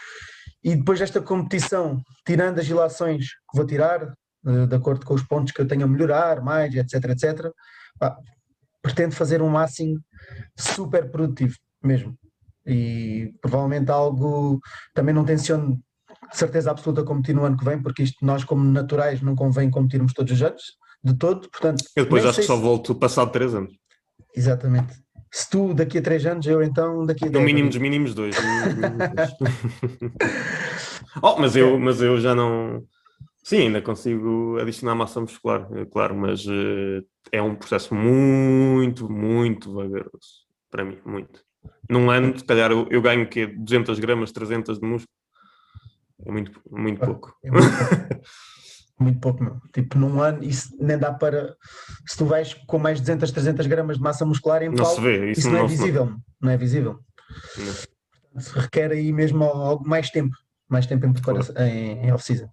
e depois desta competição, tirando as ilações que vou tirar, de, de acordo com os pontos que eu tenho a melhorar, mais, etc, etc, pá, pretendo fazer um máximo super produtivo mesmo. E provavelmente algo também não tenciono certeza absoluta competir no ano que vem, porque isto nós, como naturais, não convém competirmos todos os anos, de todo. Portanto, eu depois acho que só volto passado três anos. Exatamente. Se tu daqui a três anos, eu então daqui a No mínimo dos mínimos dois. oh, mas eu, mas eu já não. Sim, ainda consigo adicionar massa muscular, é claro, mas uh, é um processo muito, muito vagaroso. Para mim, muito. Num ano, se calhar, eu, eu ganho que 200 gramas, 300 de músculo é muito, muito pouco. É muito pouco. muito pouco, meu. Tipo, num ano, isso nem dá para. Se tu vais com mais de 200, 300 gramas de massa muscular em não se vê, isso, isso não, não, é visível. Não, não é visível. Não. requer aí mesmo algo mais tempo. Mais tempo em preparação, claro. em, em off-season.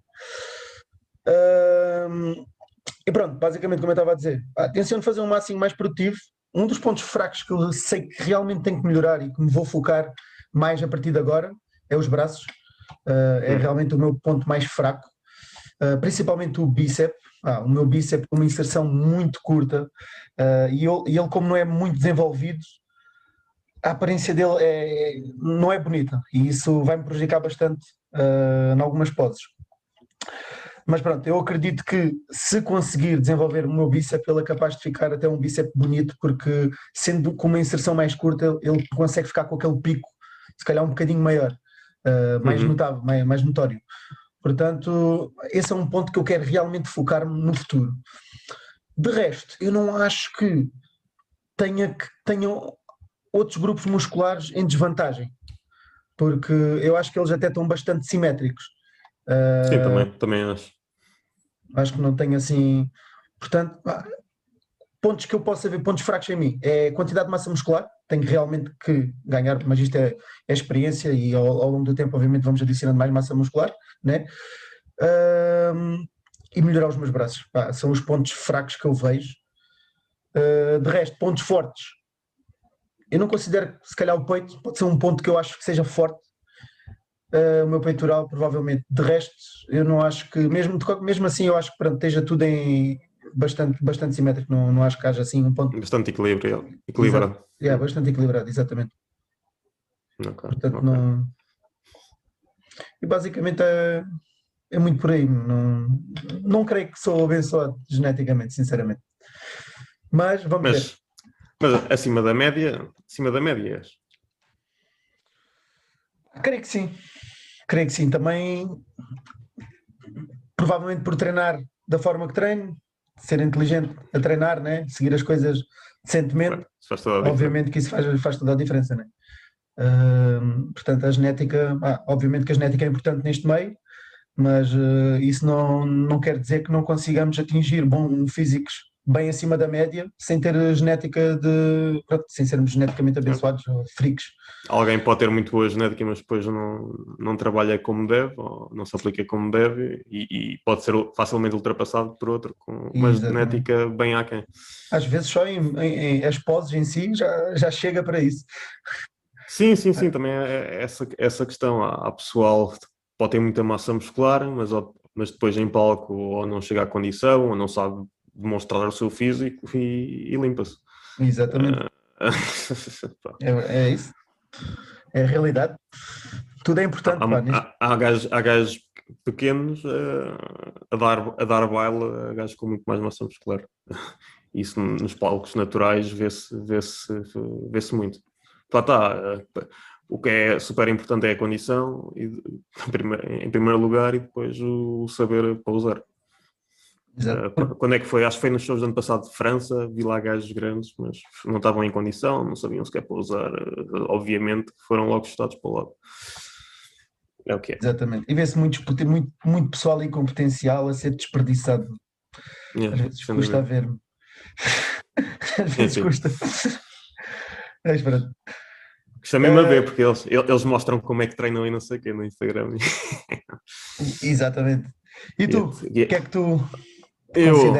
E pronto, basicamente, como eu estava a dizer, a de fazer um máximo mais produtivo. Um dos pontos fracos que eu sei que realmente tenho que melhorar e que me vou focar mais a partir de agora é os braços é uhum. realmente o meu ponto mais fraco, uh, principalmente o bíceps. Ah, o meu bíceps com uma inserção muito curta uh, e, ele, e ele, como não é muito desenvolvido, a aparência dele é, não é bonita e isso vai me prejudicar bastante uh, em algumas poses. Mas pronto, eu acredito que se conseguir desenvolver o meu bíceps, ele é capaz de ficar até um bíceps bonito, porque sendo com uma inserção mais curta, ele consegue ficar com aquele pico, se calhar um bocadinho maior, uh, mais uhum. notável, mais, mais notório. Portanto, esse é um ponto que eu quero realmente focar-me no futuro. De resto, eu não acho que tenha, que tenha outros grupos musculares em desvantagem, porque eu acho que eles até estão bastante simétricos. Sim, também, também acho. Acho que não tenho assim. Portanto, pontos que eu possa ver, pontos fracos em mim, é quantidade de massa muscular, tenho realmente que ganhar, mas isto é, é experiência e ao, ao, longo do tempo, obviamente, vamos adicionando mais massa muscular, né? E melhorar os meus braços. Pá, são os pontos fracos que eu vejo. Uh, de resto, pontos fortes. Eu não considero se calhar, o peito pode ser um ponto que eu acho que seja forte, uh, o meu peitoral, provavelmente. De resto, eu não acho que, mesmo, mesmo assim, eu acho que pronto, esteja tudo em bastante, bastante simétrico, não, não acho que haja assim um ponto. Bastante equilíbrio, equilibrado. É, yeah, bastante equilibrado, exatamente. Okay, Portanto, okay. não. E basicamente é, é muito por aí. Não, não creio que sou abençoado geneticamente, sinceramente. Mas vamos mas, ver. Mas acima da média, acima da média és? Creio que sim. Creio que sim. Também, provavelmente por treinar da forma que treino, ser inteligente a treinar, né? seguir as coisas decentemente, obviamente que isso faz, faz toda a diferença. Né? Uh, portanto, a genética, ah, obviamente que a genética é importante neste meio, mas uh, isso não, não quer dizer que não consigamos atingir bons físicos bem acima da média, sem ter genética de. sem sermos geneticamente abençoados, freaks. Alguém pode ter muito boa genética, mas depois não, não trabalha como deve, ou não se aplica como deve, e, e pode ser facilmente ultrapassado por outro, com uma Exatamente. genética bem aquém. Às vezes só em, em, em, as poses em si já, já chega para isso. Sim, sim, sim, também é essa, essa questão. Há, há pessoal que pode ter muita massa muscular, mas, mas depois em palco ou não chega à condição, ou não sabe demonstrar o seu físico e, e limpa-se. Exatamente. Uh... é, é, isso. É a realidade. Tudo é importante. Há, pá, há, há, gajos, há gajos pequenos uh, a, dar, a dar baile a gajos com muito mais massa muscular. Isso nos palcos naturais vê-se vê -se, vê -se muito. Lá está. Uh, o que é super importante é a condição, e, em primeiro lugar, e depois o saber pausar. Uh, quando é que foi? Acho que foi nos shows do ano passado de França, vi lá gajos grandes, mas não estavam em condição, não sabiam sequer pousar. Uh, obviamente foram logo estados para o lado. É o que é. Exatamente. E vê-se muito, muito, muito pessoal e com potencial a ser desperdiçado. Yeah, Às vezes custa a ver-me. Às vezes custa. Mas pronto. Custa mesmo uh, a ver, porque eles, eles mostram como é que treinam e não sei o quê no Instagram. Exatamente. E tu, o yeah. que é que tu eu...